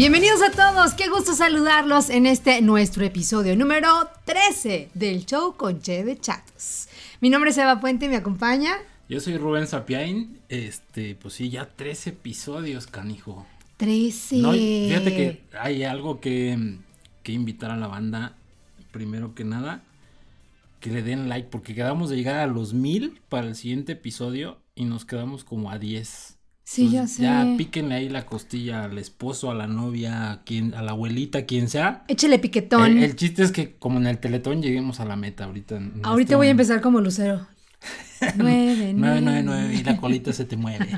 Bienvenidos a todos, qué gusto saludarlos en este nuestro episodio número 13 del show con Che de Chatos. Mi nombre es Eva Puente, me acompaña. Yo soy Rubén Sapiain, este, pues sí, ya 13 episodios, canijo. 13. No, fíjate que hay algo que, que invitar a la banda, primero que nada, que le den like, porque quedamos de llegar a los mil para el siguiente episodio y nos quedamos como a 10. Sí, ya sé. Ya píquenle ahí la costilla al esposo, a la novia, a, quien, a la abuelita, quien sea. Échele piquetón. El, el chiste es que como en el teletón lleguemos a la meta ahorita. Ahorita este voy a empezar como lucero. Nueve, Nueve, nueve, nueve, y la colita se te mueve.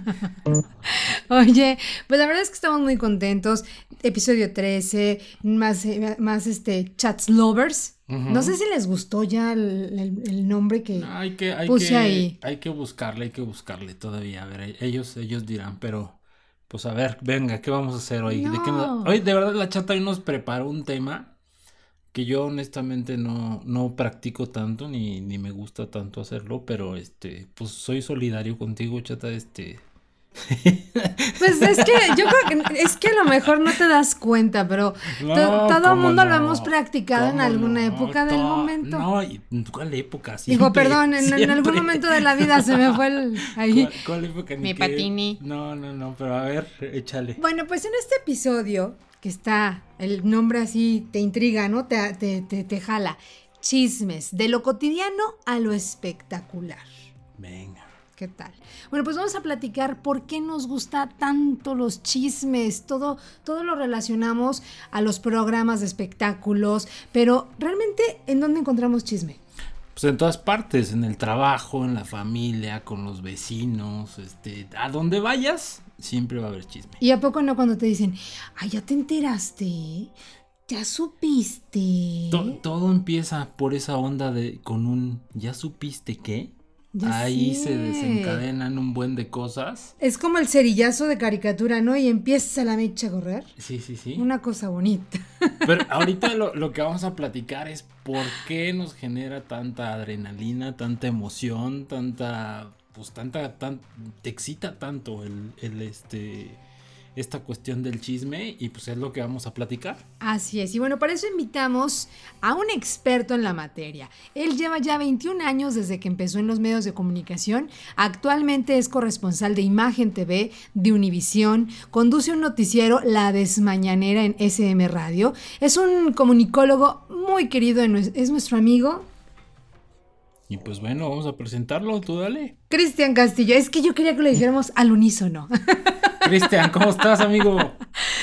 Oye, pues la verdad es que estamos muy contentos. Episodio 13, más, más este, Chats Lovers. No sé si les gustó ya el, el- el nombre que No, hay que, hay puse que, ahí. hay que buscarle, hay que buscarle todavía. A ver, ellos, ellos dirán, pero pues a ver, venga, ¿qué vamos a hacer hoy? ¿De, qué nos- No. Hoy de verdad la chata hoy nos preparó un tema que yo honestamente no, no practico tanto ni, ni me gusta tanto hacerlo, pero este, pues soy solidario contigo, chata, este. Pues es que yo creo que es que a lo mejor no te das cuenta, pero No, todo el ¿cómo mundo lo hemos practicado en ¿Cómo alguna no? época del To- momento. No, ¿y ¿cuál época? Digo, Siempre, perdón, en, en algún momento de la vida se me fue el ahí. ¿Cuál, cuál época? Ni Mi qué? patini. No, no, no, pero a ver, échale. Bueno, pues en este episodio, que está, el nombre así te intriga, ¿no? Te, te, te, te jala. Chismes, de lo cotidiano a lo espectacular. Venga. ¿Qué tal? Bueno, pues vamos a platicar por qué nos gusta tanto los chismes. Todo, todo lo relacionamos a los programas de espectáculos, pero realmente, ¿en dónde encontramos chisme? Pues en todas partes, en el trabajo, en la familia, con los vecinos, este, a donde vayas, siempre va a haber chisme. ¿Y a poco no cuando te dicen, ay, ya te enteraste? ¿Ya supiste? To- todo empieza por esa onda de con un ¿ya supiste qué? Ya Ahí sé. se desencadenan un buen de cosas. Es como el cerillazo de caricatura, ¿no? Y empieza la mecha a correr. Sí, sí, sí. Una cosa bonita. Pero ahorita lo, lo que vamos a platicar es por qué nos genera tanta adrenalina, tanta emoción, tanta, pues tanta, tan, te excita tanto el, el este, esta cuestión del chisme y pues es lo que vamos a platicar. Así es. Y bueno, para eso invitamos a un experto en la materia. Él lleva ya 21 años desde que empezó en los medios de comunicación. Actualmente es corresponsal de Imagen TV de Univisión. Conduce un noticiero La Desmañanera en SM Radio. Es un comunicólogo muy querido. Es nuestro amigo Y pues bueno, vamos a presentarlo, tú dale. Cristian Castillo. Es que yo quería que lo dijéramos al unísono. Cristian, ¿cómo estás, amigo?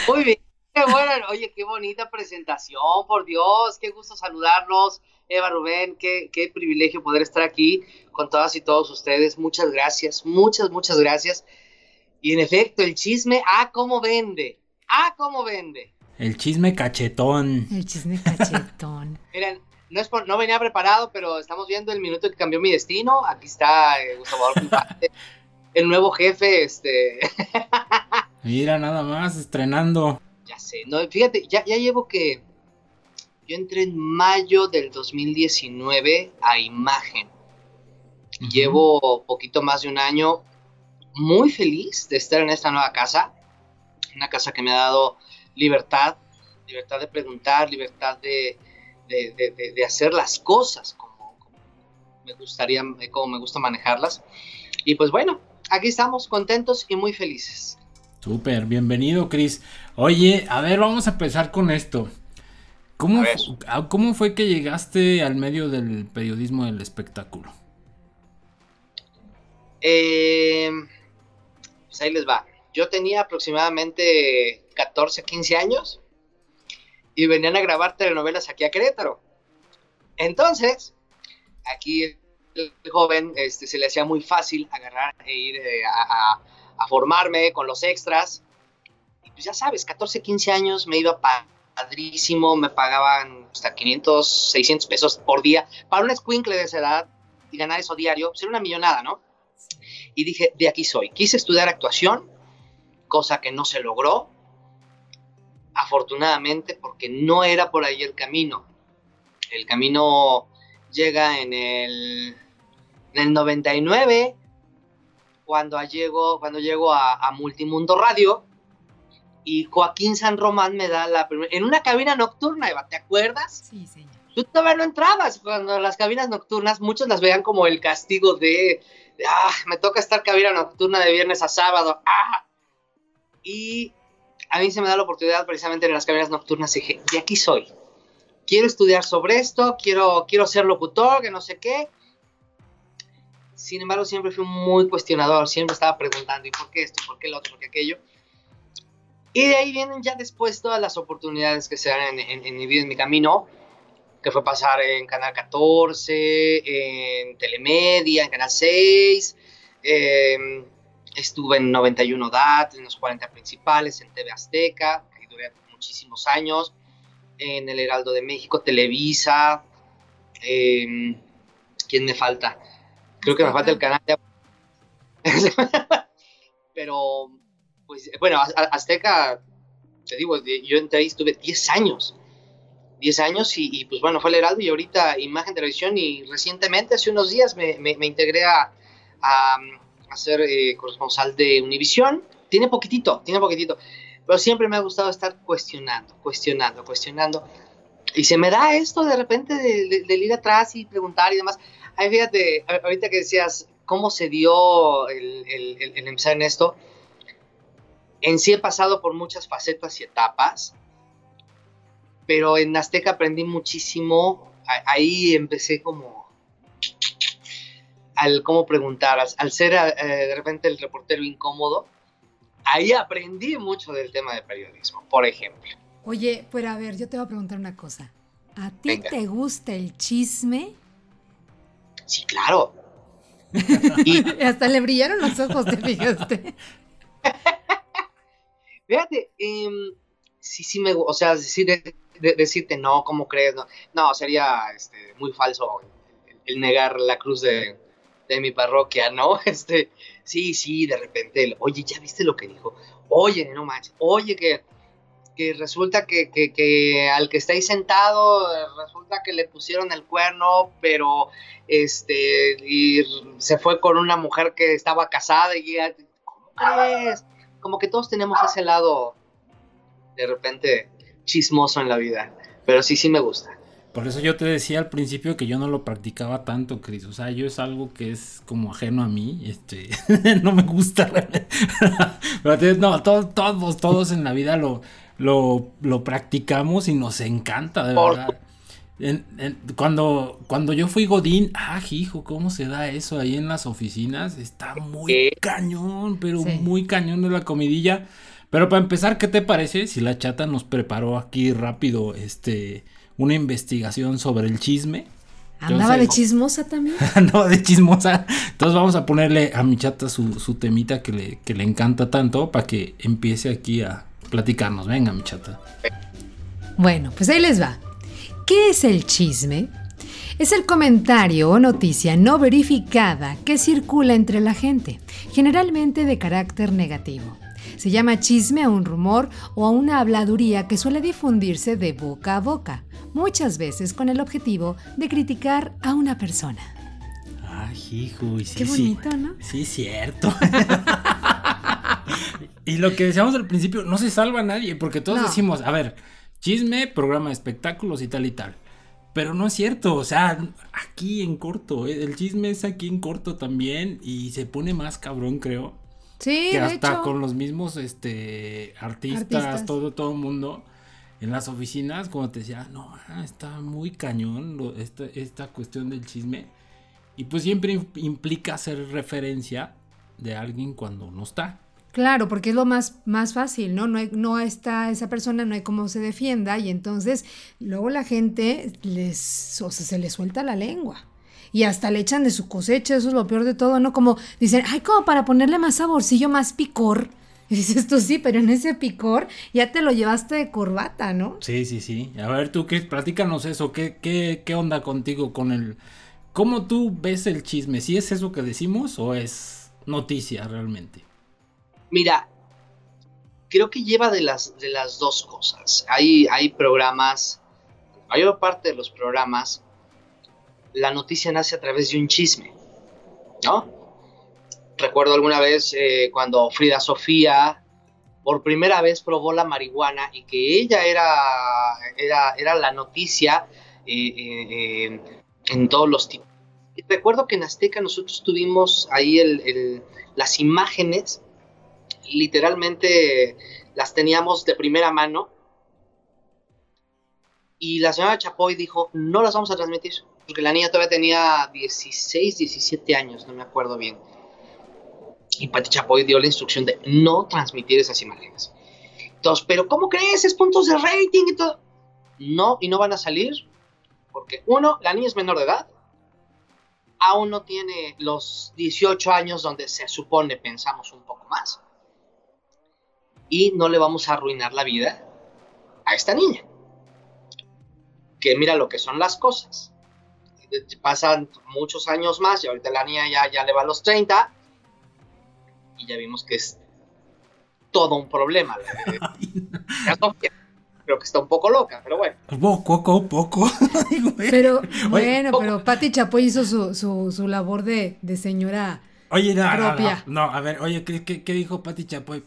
Muy bien, qué bueno. Oye, qué bonita presentación, por Dios, qué gusto saludarlos. Eva Rubén, qué, qué privilegio poder estar aquí con todas y todos ustedes. Muchas gracias, muchas, muchas gracias. Y en efecto, el chisme, ah, cómo vende, ah, cómo vende. El chisme cachetón. El chisme cachetón. Miren, no, es por- no venía preparado, pero estamos viendo el minuto que cambió mi destino. Aquí está eh, Gustavo el nuevo jefe, este, Mira, nada más, estrenando. Ya sé, no, fíjate, ya, ya llevo que. Yo entré en mayo del 2019 a Imagen. Llevo poquito más de un año muy feliz de estar en esta nueva casa. Una casa que me ha dado libertad, libertad de preguntar, libertad de, de, de- de- de hacer las cosas como, como me gustaría, como me gusta manejarlas. Y pues bueno, aquí estamos contentos y muy felices. Súper, bienvenido, Chris. Oye, a ver, vamos a empezar con esto. ¿Cómo, ah, ¿Cómo fue que llegaste al medio del periodismo del espectáculo? Eh, pues ahí les va. Yo tenía aproximadamente 14, 15 años y venían a grabar telenovelas aquí a Querétaro. Entonces, aquí el joven este, se le hacía muy fácil agarrar e ir eh, a, formarme con los extras. Y pues ya sabes, 14, 15 años me iba padrísimo, me pagaban hasta 500, 600 pesos por día. Para un escuincle de esa edad y ganar eso diario, pues era una millonada, ¿no? y dije, de aquí soy. Quise estudiar actuación, cosa que no se logró, afortunadamente, porque no era por ahí el camino. El camino llega en el, en el 99, cuando llego, cuando llego a, a Multimundo Radio, y Joaquín San Román me da la primera, en una cabina nocturna, Eva, ¿te acuerdas? Sí, señor. Tú todavía no entrabas cuando las cabinas nocturnas, muchos las veían como el castigo de, ah, me toca estar cabina nocturna de viernes a sábado, ah. Y a mí se me da la oportunidad precisamente en las cabinas nocturnas y dije, de aquí soy. Quiero estudiar sobre esto, quiero, quiero ser locutor, que no sé qué. Sin embargo, siempre fui muy cuestionador, siempre estaba preguntando, ¿y por qué esto? ¿Por qué lo otro? ¿Por qué aquello? Y de ahí vienen ya después todas las oportunidades que se dan en, mi vida, en mi camino, que fue pasar en Canal 14, en Telemedia, en Canal 6, em, estuve en 91 DAT, en los 40 principales, en TV Azteca, que duré muchísimos años, en el Heraldo de México, Televisa, em, ¿quién me falta? Creo que me falta el canal de... Pero, pues, bueno, Azteca, te digo, yo entré ahí, estuve 10 años. 10 años y, pues bueno, fue el Heraldo y ahorita Imagen Televisión y recientemente, hace unos días, me, me, integré a, a, ser eh, corresponsal de Univisión. Tiene poquitito, tiene poquitito, pero siempre me ha gustado estar cuestionando, cuestionando, cuestionando. Y se me da esto de repente de, de ir atrás y preguntar y demás. Ay, fíjate, ahorita que decías cómo se dio el, empezar en esto, en sí he pasado por muchas facetas y etapas, pero en Azteca aprendí muchísimo, ahí empecé como al cómo preguntar, al, ser eh, de repente el reportero incómodo, ahí aprendí mucho del tema de periodismo, por ejemplo. Oye, pero a ver, yo te voy a preguntar una cosa. ¿A ti te gusta el chisme? Sí, claro. y hasta le brillaron los ojos, te fijaste. Fíjate, em, sí, sí me, o sea, decirte no, ¿cómo crees? No, no sería este, muy falso el, negar la cruz de, mi parroquia, ¿no? Este, sí, sí, de repente, oye, ¿ya viste lo que dijo? Oye, no manches, oye, que que resulta que, al que está ahí sentado, resulta que le pusieron el cuerno, pero este, y se fue con una mujer que estaba casada y ¿cómo crees? Como que todos tenemos ese lado de repente chismoso en la vida, pero sí, sí me gusta. Por eso yo te decía al principio que yo no lo practicaba tanto, Cris. O sea, yo es algo que es como ajeno a mí. Este, no me gusta. no, todos, todos, todos en la vida lo, lo, lo practicamos y nos encanta, de verdad. cuando, cuando yo fui Godín, ah, hijo, ¿cómo se da eso ahí en las oficinas? Está muy cañón, pero muy cañón de la comidilla. Pero para empezar, ¿qué te parece si la chata nos preparó aquí rápido este, una investigación sobre el chisme? ¿Andaba de chismosa también? Andaba de chismosa. Entonces vamos a ponerle a mi chata su, su temita que le, que le encanta tanto para que empiece aquí a, platicarnos. Venga, mi chata. Bueno, pues ahí les va. ¿Qué es el chisme? Es el comentario o noticia no verificada que circula entre la gente, generalmente de carácter negativo. Se llama chisme a un rumor o a una habladuría que suele difundirse de boca a boca, muchas veces con el objetivo de criticar a una persona. Ay, hijo, sí, Qué bonito, ¿no? Sí, cierto. Y lo que decíamos al principio, no se salva a nadie, porque todos decimos, a ver, chisme, programa de espectáculos y tal y tal. Pero no es cierto, o sea, aquí en corto, eh, el chisme es aquí en corto también y se pone más cabrón, creo. Sí, que hasta con los mismos este artistas, todo todo el mundo en las oficinas, como te decía, no, ah, está muy cañón esta, esta cuestión del chisme. Y pues siempre implica hacer referencia de alguien cuando no está. Claro, porque es lo más, más fácil, ¿no? No, no está esa persona, no hay cómo se defienda y entonces luego la gente les, o sea, se le suelta la lengua y hasta le echan de su cosecha, eso es lo peor de todo, ¿no? Como dicen, ay, como para ponerle más saborcillo, más picor. Y dices tú sí, pero en ese picor ya te lo llevaste de corbata, ¿no? Sí, sí, sí. A ver, tú, ¿qué? platícanos eso, ¿qué, qué, qué onda contigo con el... ¿Cómo tú ves el chisme? ¿Si es eso que decimos o es noticia realmente? Mira, creo que lleva de las, de las dos cosas. Hay, hay programas, la mayor parte de los programas, la noticia nace a través de un chisme, ¿no? Recuerdo alguna vez eh, cuando Frida Sofía por primera vez probó la marihuana y que ella era, era, era la noticia eh, eh, en todos los tipos. Recuerdo que en Azteca nosotros tuvimos ahí las imágenes, literalmente las teníamos de primera mano. Y la señora Chapoy dijo, no las vamos a transmitir, porque la niña todavía tenía 16, 17 años, no me acuerdo bien y Pati Chapoy dio la instrucción de no transmitir esas imágenes. Entonces, pero ¿cómo crees? Es puntos de rating y todo. No, y no van a salir porque uno, la niña es menor de edad, aún no tiene los 18 años donde se supone pensamos un poco más. Y no le vamos a arruinar la vida a esta niña. Que mira lo que son las cosas. Pasan muchos años más y ahorita la niña ya, ya le va a los 30 y ya vimos que es todo un problema. Creo que está un poco loca, pero bueno. Poco, poco. pero bueno, pero Patti Chapoy hizo su, su, su labor de, de señora oye, no, propia. No, a ver, oye, ¿qué, qué, qué dijo Patti Chapoy?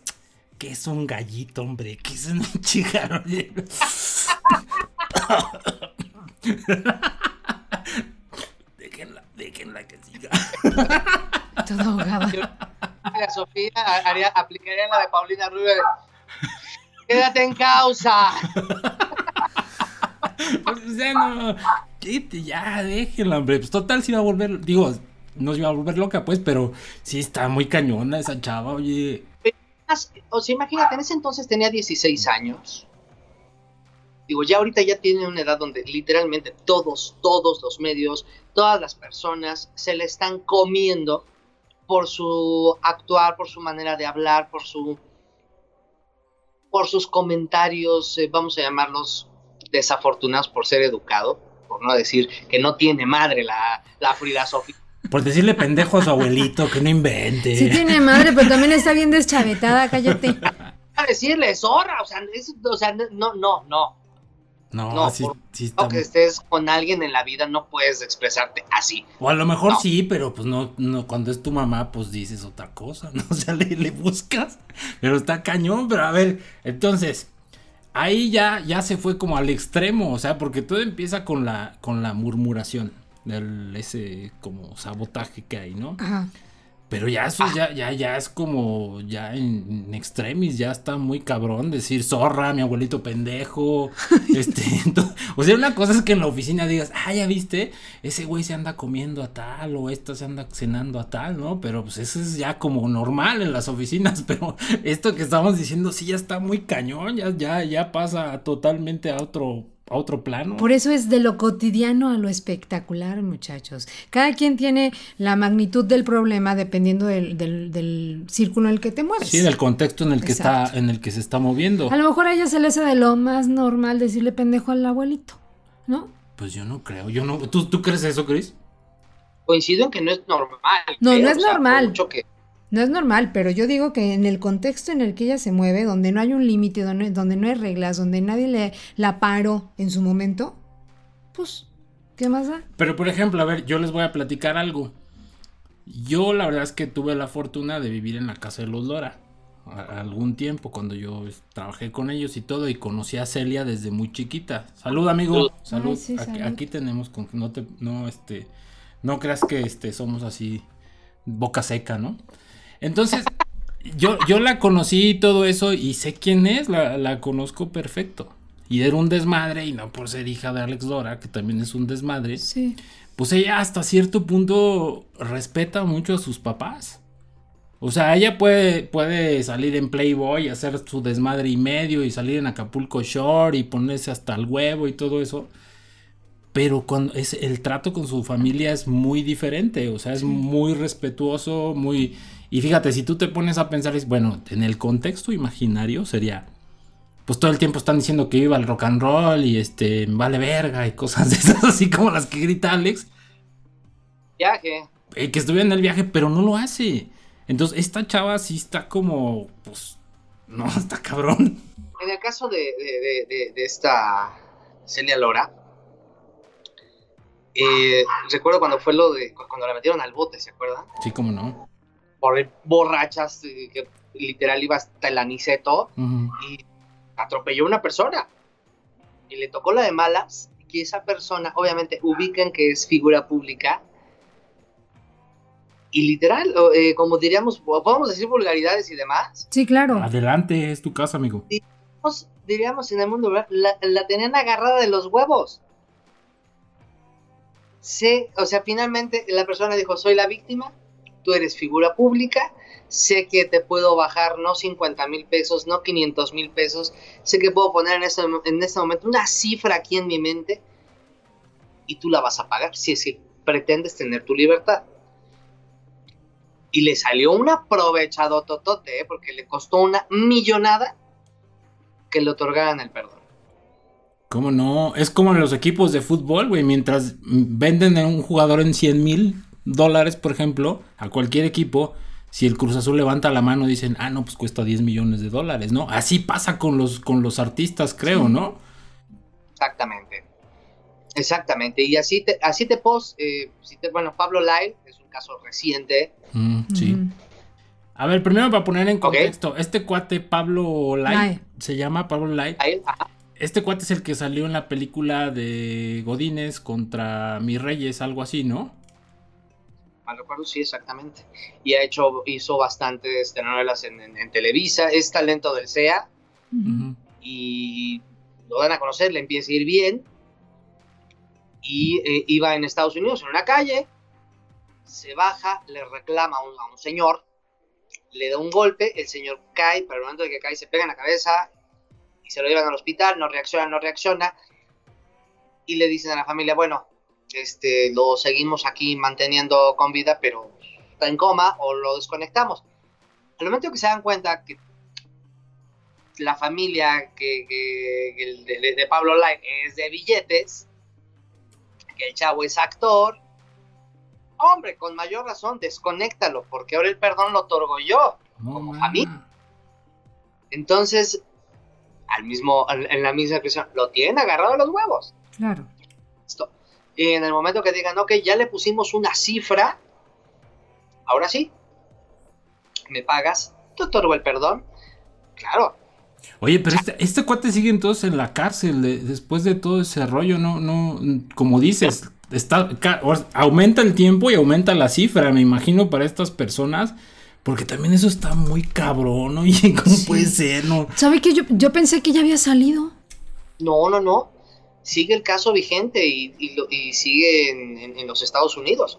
Que es un gallito, hombre, que es un chica. Déjenla, que siga. Todo ahogada. Sofía haría, aplicaría la de Paulina Rubio. Quédate en causa. Pues, o sea, no. Ya, déjenla, hombre. Pues total, si va a volver. Digo, no se iba a volver loca, pues, pero sí está muy cañona esa chava, oye. O sea, imagínate, en ese entonces tenía 16 años. Digo, ya ahorita ya tiene una edad donde literalmente todos, todos los medios, todas las personas se le están comiendo por su actuar, por su manera de hablar, por su por sus comentarios, eh, vamos a llamarlos desafortunados por ser educado, por no decir que no tiene madre la, la Frida Sofía. Por decirle pendejo a su abuelito, que no invente. Sí tiene madre, pero también está bien deschavetada, cállate. A decirle zorra, o sea, o sea, no, no, no. No, no sí, sí Aunque estés con alguien en la vida, no puedes expresarte así. O a lo mejor sí, pero pues no, no, cuando es tu mamá, pues dices otra cosa, ¿no? O sea, le, buscas, pero está cañón, pero a ver, entonces, ahí ya, ya se fue como al extremo, o sea, porque todo empieza con la, con la murmuración, del, ese como sabotaje que hay, ¿no? Ajá. Pero ya eso ya, ya, ya es como, ya en, extremis, ya está muy cabrón decir zorra, mi abuelito pendejo. este, o sea, una cosa es que en la oficina digas, ah, ya viste, ese güey se anda comiendo a tal, o esta se anda cenando a tal, ¿no? Pero pues eso es ya como normal en las oficinas. Pero esto que estamos diciendo sí ya está muy cañón, ya, ya, ya pasa totalmente a otro otro plano. Por eso es de lo cotidiano a lo espectacular, muchachos. Cada quien tiene la magnitud del problema dependiendo del, del, círculo en el que te mueves. Sí, del contexto en el que está, en el que se está moviendo. A lo mejor a ella se le hace de lo más normal decirle pendejo al abuelito, ¿no? Pues yo no creo, yo no. ¿Tú, tú crees eso, Chris? Coincido en que no es normal. No, no es normal. Mucho que no es normal, pero yo digo que en el contexto en el que ella se mueve, donde no hay un límite, donde, donde, no hay reglas, donde nadie le la paró en su momento, pues, ¿qué más da? Pero por ejemplo, a ver, yo les voy a platicar algo. Yo la verdad es que tuve la fortuna de vivir en la casa de los Lora algún tiempo cuando yo trabajé con ellos y todo y conocí a Celia desde muy chiquita. Salud, amigo. Salud. aquí, tenemos con no te no este no creas que este somos así boca seca, ¿no? Entonces, yo, yo la conocí y todo eso y sé quién es, la, conozco perfecto. Y era un desmadre, y no por ser hija de Alex Dora, que también es un desmadre. Sí. Pues ella hasta cierto punto respeta mucho a sus papás. O sea, ella puede, puede salir en Playboy, hacer su desmadre y medio y salir en Acapulco Shore y ponerse hasta el huevo y todo eso. Pero cuando es, el trato con su familia es muy diferente. O sea, es muy respetuoso, muy y fíjate, si tú te pones a pensar, es bueno, en el contexto imaginario sería, pues todo el tiempo están diciendo que viva el rock and roll y este, vale verga y cosas de esas, así como las que grita Alex. Viaje. Eh, que estuviera en el viaje, pero no lo hace. Entonces, esta chava sí está como, pues, no, está cabrón. En el caso de, de, de, esta Celia Lora, eh, recuerdo cuando fue lo de, cuando la metieron al bote, ¿se acuerdan? Sí, cómo no por borrachas, que literal iba hasta el aniceto y atropelló a una persona. Y le tocó la de malas, que esa persona, obviamente, ubican que es figura pública. Y literal, eh, como diríamos, podemos decir vulgaridades y demás. Sí, claro. Adelante, es tu casa, amigo. Diríamos, diríamos en el mundo, la, la tenían agarrada de los huevos. Sí, o sea, finalmente la persona dijo, soy la víctima, tú eres figura pública, sé que te puedo bajar no 50 mil pesos, no 500 mil pesos, sé que puedo poner en este, en este momento una cifra aquí en mi mente y tú la vas a pagar si es que pretendes tener tu libertad. Y le salió un aprovechado totote, ¿eh? porque le costó una millonada que le otorgaran el perdón. ¿Cómo no? Es como en los equipos de fútbol, güey. Mientras venden a un jugador en 100 mil dólares, por ejemplo, a cualquier equipo, si el Cruz Azul levanta la mano, dicen, ah, no, pues cuesta 10 millones de dólares, ¿no? Así pasa con los, con los artistas, creo, ¿no? Exactamente. Exactamente. Y así te, así te pos, eh, bueno, Pablo Lyle es un caso reciente. Mm, sí. A ver, primero para poner en contexto, este cuate Pablo Lyle, se llama Pablo Lyle. Este cuate es el que salió en la película de Godines contra Mis Reyes, algo así, ¿no? Mal recuerdo, sí, exactamente. Y ha hecho, hizo bastantes telenovelas en, Televisa, es talento del SEA. Y lo dan a conocer, le empieza a ir bien. Y eh, iba en Estados Unidos en una calle, se baja, le reclama a un, señor, le da un golpe, el señor cae, pero el momento de que cae se pega en la cabeza y se lo llevan al hospital, no reacciona, no reacciona. Y le dicen a la familia, bueno, este, lo seguimos aquí manteniendo con vida, pero está en coma o lo desconectamos. Al momento que se dan cuenta que la familia que, de, Pablo Light es de billetes, que el chavo es actor, hombre, con mayor razón, desconéctalo, porque ahora el perdón lo otorgo yo, como familia. Entonces, al mismo, en la misma expresión, lo tienen agarrado a los huevos. Claro. Y en el momento que digan, ok, ya le pusimos una cifra, ahora sí, me pagas, te otorgo el perdón. Claro. Oye, pero este, este cuate sigue entonces en la cárcel después de todo ese rollo, no, no, como dices, está, aumenta el tiempo y aumenta la cifra, me imagino, para estas personas. Porque también eso está muy cabrón, ¿no? ¿Y cómo puede ser? No? ¿Sabe que yo, yo pensé que ya había salido? No, no, no. Sigue el caso vigente y, y, sigue en, los Estados Unidos,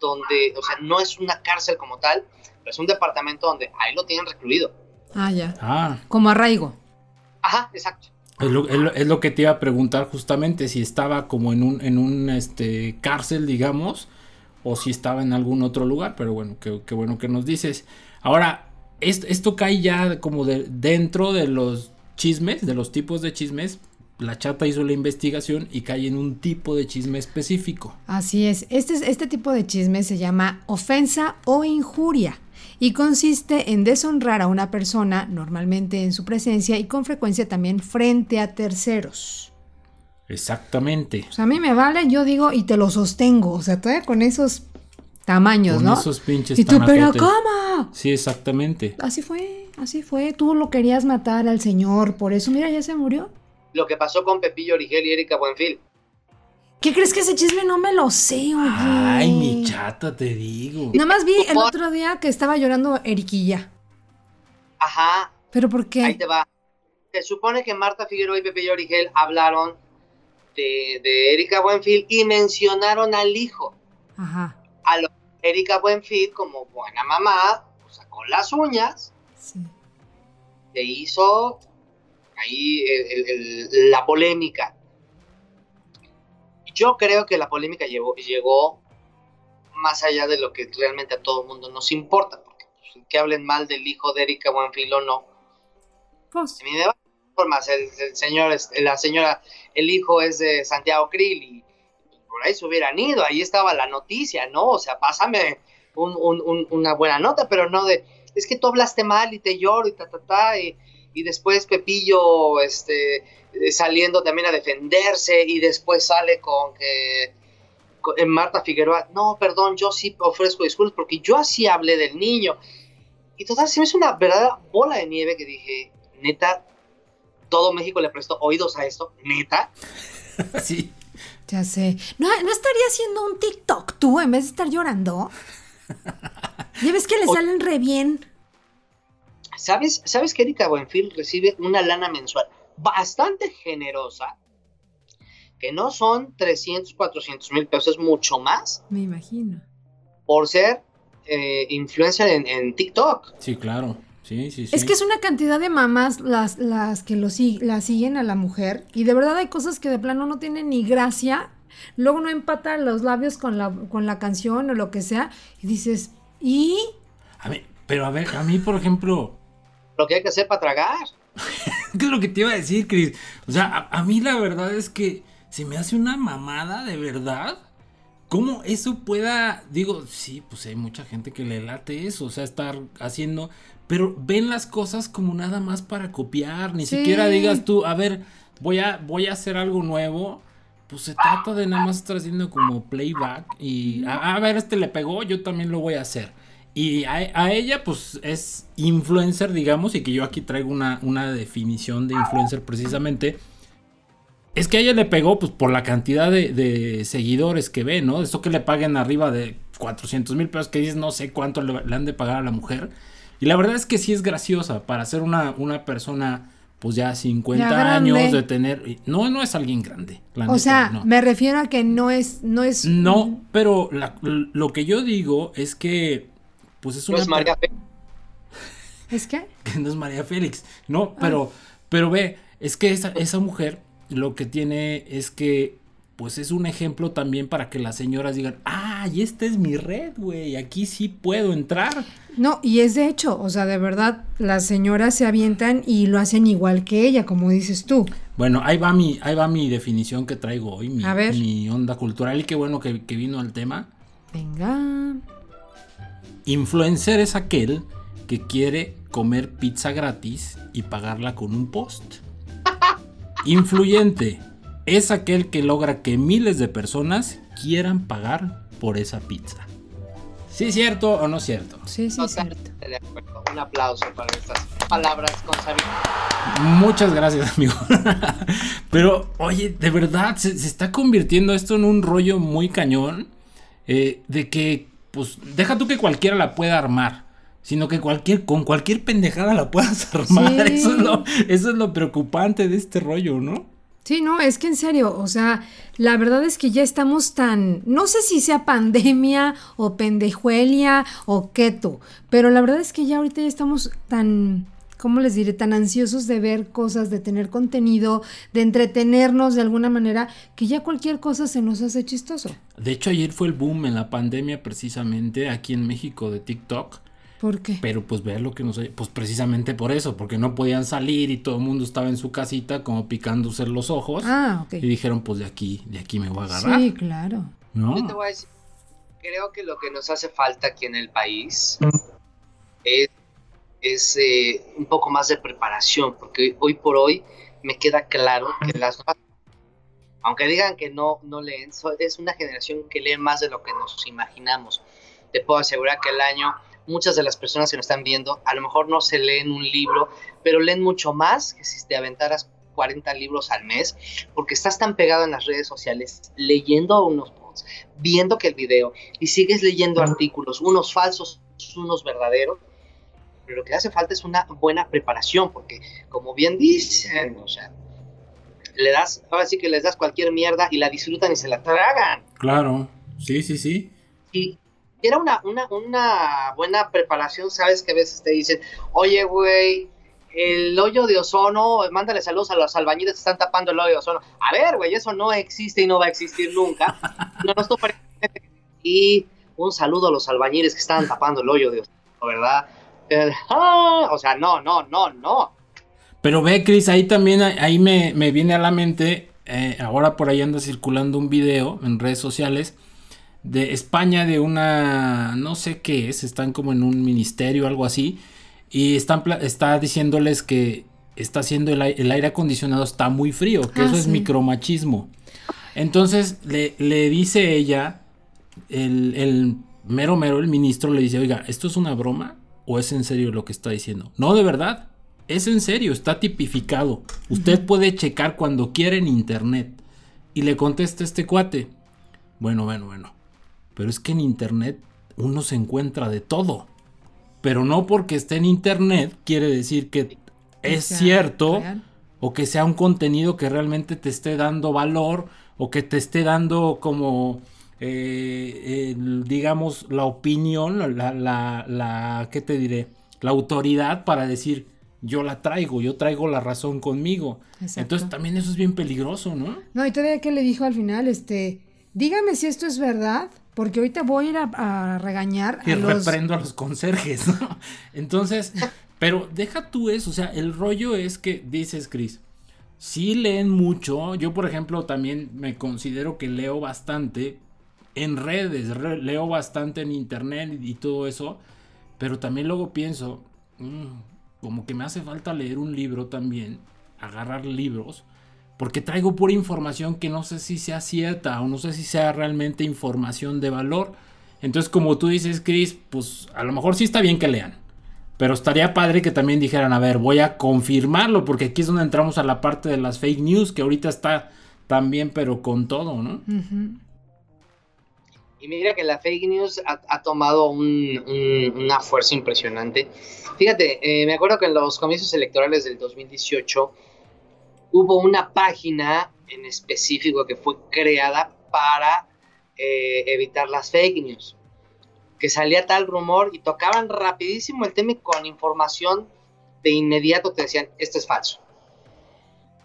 donde, o sea, no es una cárcel como tal, pero es un departamento donde ahí lo tienen recluido. Ah, ya. Ah. Como arraigo. Ajá, exacto. Es lo, es lo, que te iba a preguntar justamente, si estaba como en un, en un este, cárcel, digamos, o si estaba en algún otro lugar, pero bueno, qué, bueno que nos dices. Ahora, esto, cae ya como de, dentro de los chismes, de los tipos de chismes. La chata hizo la investigación y cae en un tipo de chisme específico. Así es, este, este tipo de chisme se llama ofensa o injuria y consiste en deshonrar a una persona normalmente en su presencia y con frecuencia también frente a terceros. Exactamente. O sea, a mí me vale, yo digo, y te lo sostengo. O sea, todavía con esos tamaños, ¿no? Con esos pinches Y tú, pero ¿cómo? Sí, exactamente. Así fue, así fue. Tú lo querías matar al señor, por eso, mira, ya se murió. Lo que pasó con Pepillo Origel y Erika Buenfil. ¿Qué crees que ese chisme no me lo sé, oye? Ay, mi chata, te digo. Nada más vi el otro día que estaba llorando Eriquilla. Ajá. ¿Pero por qué? Ahí te va. Se supone que Marta Figueroa y Pepillo Origel hablaron de, Erika Buenfil y mencionaron al hijo. Ajá. A lo Erika Buenfil, como buena mamá, pues, sacó las uñas. Sí. Se hizo ahí la polémica. Yo creo que la polémica llegó, llegó más allá de lo que realmente a todo el mundo nos importa, porque pues, que hablen mal del hijo de Erika Buenfil o no. Pues. Va formas, el, señor, la señora, el hijo es de Santiago Krill y por ahí se hubieran ido, ahí estaba la noticia, ¿no? O sea, pásame una buena nota, pero no de, es que tú hablaste mal y te lloro y ta, ta, ta, y, después Pepillo, este, saliendo también a defenderse y después sale con que en Marta Figueroa, no, perdón, yo sí ofrezco disculpas porque yo así hablé del niño. Y total, se me hizo una verdadera bola de nieve que dije, neta, todo México le prestó oídos a esto, neta. sí. Ya sé. ¿No, ¿No estaría haciendo un TikTok tú en vez de estar llorando? Ya ves que le salen re bien. ¿Sabes, ¿Sabes que Erika Buenfil recibe una lana mensual bastante generosa? Que no son 300, 400 mil pesos, es mucho más. Me imagino. Por ser eh, influencer en, TikTok. Sí, claro. Sí, sí, sí. Es que es una cantidad de mamás las, las que lo, la siguen a la mujer. Y de verdad hay cosas que de plano no tienen ni gracia. Luego no empata los labios con la, con la canción o lo que sea. Y dices, ¿y? A ver, pero a ver, a mí, por ejemplo, lo que hay que hacer para tragar. ¿Qué es lo que te iba a decir, Chris? O sea, a, mí la verdad es que se me hace una mamada, de verdad. ¿Cómo eso pueda, digo, sí, pues hay mucha gente que le late eso, o sea, estar haciendo, pero ven las cosas como nada más para copiar, ni siquiera digas tú, a ver, voy a, voy a hacer algo nuevo, pues se trata de nada más estar haciendo como playback y, a, a ver, este le pegó, yo también lo voy a hacer. Y a, ella, pues es influencer, digamos, y que yo aquí traigo una, una definición de influencer precisamente. Es que a ella le pegó, pues por la cantidad de, seguidores que ve, ¿no? Eso que le paguen arriba de 400 mil pesos, que dices, no sé cuánto le, han de pagar a la mujer. Y la verdad es que sí es graciosa para ser una, una persona, pues ya 50 años de tener. No, no es alguien grande. o sea, me refiero a que no es. No, es... no pero lo que yo digo es que pues es una. No es María Félix. ¿Es qué? Que no es María Félix. No, ah. pero, pero ve, es que esa, esa mujer lo que tiene es que pues es un ejemplo también para que las señoras digan, ah, y esta es mi red, güey, aquí sí puedo entrar. No, y es de hecho, o sea, de verdad, las señoras se avientan y lo hacen igual que ella, como dices tú. Bueno, ahí va mi, ahí va mi definición que traigo hoy, mi, mi onda cultural, y qué bueno que, que vino al tema. Venga. Influencer es aquel que quiere comer pizza gratis y pagarla con un post. Influyente es aquel que logra que miles de personas quieran pagar por esa pizza. ¿Sí es cierto o no es cierto? Sí, sí, es cierto. Un aplauso para estas palabras con Muchas gracias, amigo. Pero, oye, de verdad, se, está convirtiendo esto en un rollo muy cañón. Eh, de que pues deja tú que cualquiera la pueda armar, sino que cualquier, con cualquier pendejada la puedas armar. Eso, es lo, eso es lo preocupante de este rollo, ¿no? Sí, no, es que en serio, o sea, la verdad es que ya estamos tan, no sé si sea pandemia o pendejuelia o keto, pero la verdad es que ya ahorita ya estamos tan ¿cómo les diré? Tan ansiosos de ver cosas, de tener contenido, de entretenernos de alguna manera, que ya cualquier cosa se nos hace chistoso. De hecho, ayer fue el boom en la pandemia precisamente aquí en México de TikTok. ¿Por qué? Pero pues vea lo que nos... Pues precisamente por eso, porque no podían salir y todo el mundo estaba en su casita como picándose los ojos. Ah, ok. Y dijeron, pues de aquí, de aquí me voy a agarrar. Sí, claro. ¿No? Yo te voy a decir, creo que lo que nos hace falta aquí en el país es es eh, un poco más de preparación, porque hoy por hoy me queda claro que las aunque digan que no, no leen, es una generación que lee más de lo que nos imaginamos. Te puedo asegurar que el año, muchas de las personas que nos están viendo, a lo mejor no se leen un libro, pero leen mucho más que si te aventaras 40 libros al mes, porque estás tan pegado en las redes sociales, leyendo unos posts, viendo que el video, y sigues leyendo artículos, unos falsos, unos verdaderos, pero lo que hace falta es una buena preparación, porque como bien dicen, o sea, le das, ahora sí que les das cualquier mierda y la disfrutan y se la tragan. Claro, sí, sí, sí. Y era una, una, una buena preparación, sabes que a veces te dicen, oye, güey, el hoyo de ozono, mándale saludos a los albañiles que están tapando el hoyo de ozono. A ver, güey, eso no existe y no va a existir nunca. no, no estoy y un saludo a los albañiles que están tapando el hoyo de ozono, ¿verdad? Ah", o sea, no, no, no, no. Pero ve, Chris, ahí también, ahí me, viene a la mente, eh, ahora por ahí anda circulando un video en redes sociales de España de una, no sé qué es, están como en un ministerio o algo así, y están, está diciéndoles que está haciendo el, aire acondicionado está muy frío, que eso ah, es micromachismo. Entonces le, le dice ella, el, el mero mero, el ministro le dice, oiga, ¿esto es una broma? O es en serio lo que está diciendo? No, de verdad. Es en serio, está tipificado. Usted puede checar cuando quiera en internet. Y le contesta este cuate. Bueno, bueno, bueno. Pero es que en internet uno se encuentra de todo. Pero no porque esté en internet quiere decir que es cierto o que sea un contenido que realmente te esté dando valor o que te esté dando como eh, digamos la opinión la, la, la ¿qué te diré? la autoridad para decir yo la traigo, yo traigo la razón conmigo. Entonces también eso es bien peligroso, ¿no? No, y todavía que le dijo al final, este, dígame si esto es verdad, porque ahorita voy a ir a, regañar y a los... reprendo a los conserjes, ¿no? Entonces, pero deja tú eso, o sea, el rollo es que, dices, Chris, sí leen mucho, yo por ejemplo también me considero que leo bastante en redes, leo bastante en internet y, todo eso, pero también luego pienso, mm, como que me hace falta leer un libro también, agarrar libros, porque traigo pura información que no sé si sea cierta o no sé si sea realmente información de valor. Entonces, como tú dices, Chris, pues a lo mejor sí está bien que lean. Pero estaría padre que también dijeran, a ver, voy a confirmarlo, porque aquí es donde entramos a la parte de las fake news, que ahorita está también, pero con todo, ¿no? Y mira que la fake news ha, tomado una fuerza impresionante. Fíjate, eh, me acuerdo que en los comicios electorales del 2018 hubo una página en específico que fue creada para eh, evitar las fake news. Que salía tal rumor y tocaban rapidísimo el tema y con información de inmediato te decían, esto es falso.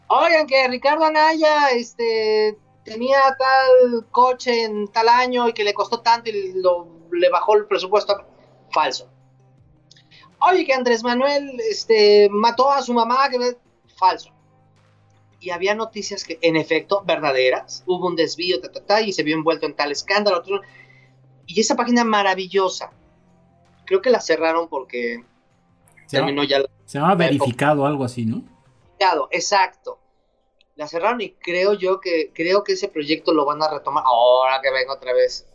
Oigan, que Ricardo Anaya este, tenía tal coche en tal año y que le costó tanto y lo, le bajó el presupuesto. Falso. Oye, que Andrés Manuel este, mató a su mamá. Que... Falso y había noticias que, en efecto, verdaderas, hubo un desvío, y se vio envuelto en tal escándalo. Y esa página maravillosa, creo que la cerraron porque se terminó ya. Se llama verificado, algo así, ¿no? Verificado, exacto. La cerraron y creo yo que, creo que ese proyecto lo van a retomar ahora que venga otra vez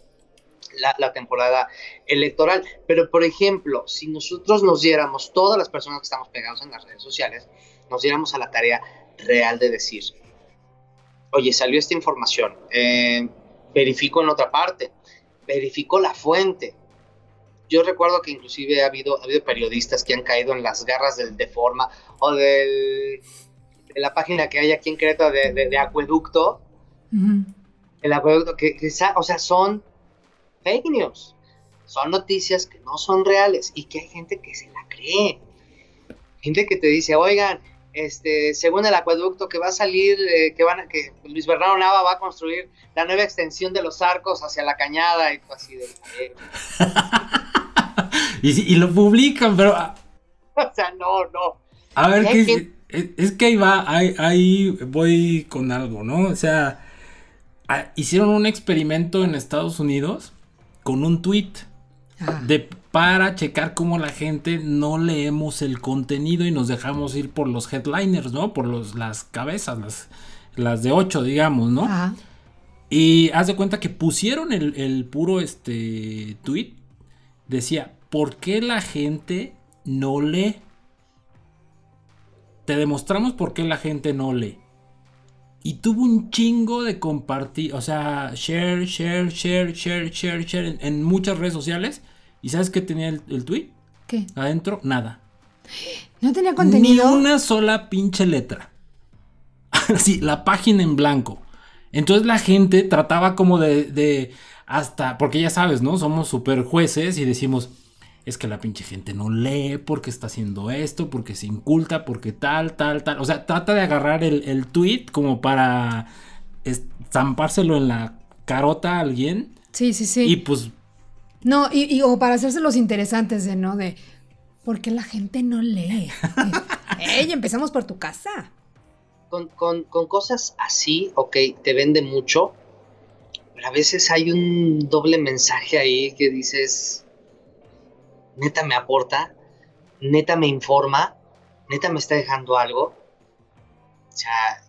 la, temporada electoral. Pero, por ejemplo, si nosotros nos diéramos, todas las personas que estamos pegados en las redes sociales, nos diéramos a la tarea real de decir, oye, salió esta información, eh, verifico en otra parte, verifico la fuente. Yo recuerdo que inclusive ha habido, ha habido periodistas que han caído en las garras del Deforma o del, de la página que hay aquí en Creta de, Acueducto. El Acueducto, que, o sea, son fake news. Son noticias que no son reales y que hay gente que se la cree. Gente que te dice, oigan, este, según el acueducto que va a salir, eh, que van que Luis Bernardo Nava va a construir la nueva extensión de los arcos hacia la cañada y así de. y, lo publican, pero. Ah, o sea, no, no. A ver, ¿qué, es, que ahí va, ahí, voy con algo, ¿no? O sea, ah, hicieron un experimento en Estados Unidos con un tweet de para checar cómo la gente no leemos el contenido y nos dejamos ir por los headliners, ¿no? Por los, las cabezas, las, las de 8, digamos, ¿no? Y haz de cuenta que pusieron el, puro este tweet. Decía, ¿por qué la gente no lee? Te demostramos por qué la gente no lee. Y tuvo un chingo de compartir, o sea, share, share, share, share, share, share en muchas redes sociales. ¿Y sabes qué tenía el, tweet? ¿Qué? Adentro, nada. ¿No tenía contenido? Ni una sola pinche letra. Así, la página en blanco. Entonces la gente trataba como de, de hasta, porque ya sabes, ¿no? Somos super jueces y decimos, es que la pinche gente no lee porque está haciendo esto, porque se inculta, porque tal, tal, tal. O sea, trata de agarrar el, el tweet como para estampárselo en la carota a alguien. Sí, sí, sí. Y pues no, y, o para hacerse los interesantes de, ¿no? De, ¿por qué la gente no lee? ¡Ey, empezamos por tu casa! Con, cosas así, ok, te vende mucho, pero a veces hay un doble mensaje ahí que dices, neta me aporta, neta me informa, neta me está dejando algo. O sea,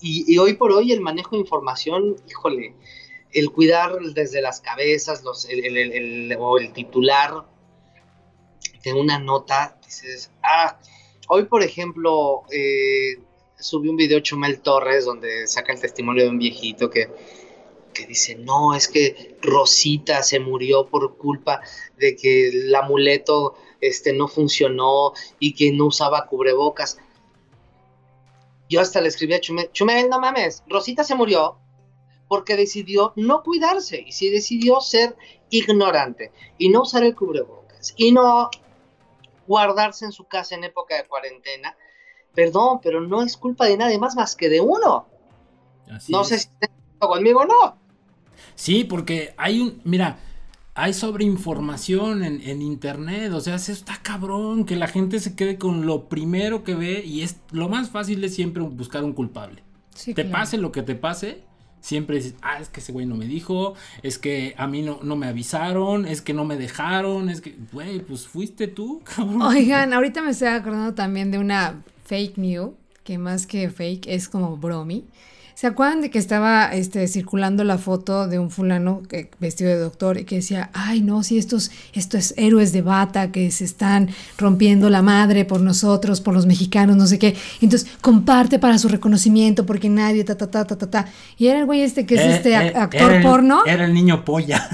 y, hoy por hoy el manejo de información, híjole, el cuidar desde las cabezas, los, el, o el titular, de una nota, dices, ah, hoy por ejemplo, eh, subí un video Chumel Torres donde saca el testimonio de un viejito que, que dice, no, es que Rosita se murió por culpa de que el amuleto este, no funcionó y que no usaba cubrebocas. Yo hasta le escribí a Chumel, Chumel, no mames, Rosita se murió porque decidió no cuidarse y si decidió ser ignorante y no usar el cubrebocas y no guardarse en su casa en época de cuarentena, perdón, pero no es culpa de nadie más más que de uno. no sé si está conmigo o no. Sí, porque hay un, mira, hay sobreinformación en, en internet, o sea, eso está cabrón, que la gente se quede con lo primero que ve y es lo más fácil es siempre buscar un culpable. te pase lo que te pase, siempre dices, ah, es que ese güey no me dijo, es que a mí no, no me avisaron, es que no me dejaron, es que, güey, pues fuiste tú, cabrón. Oigan, ahorita me estoy acordando también de una fake news, que más que fake es como bromi. ¿Se acuerdan de que estaba este, circulando la foto de un fulano que, vestido de doctor y que decía, ay no, si estos, estos héroes de bata que se están rompiendo la madre por nosotros, por los mexicanos, no sé qué. Entonces, comparte para su reconocimiento porque nadie, ta, ta, ta, ta, ta, ta. Y era el güey este que es eh, este eh, actor porno. Era el niño polla.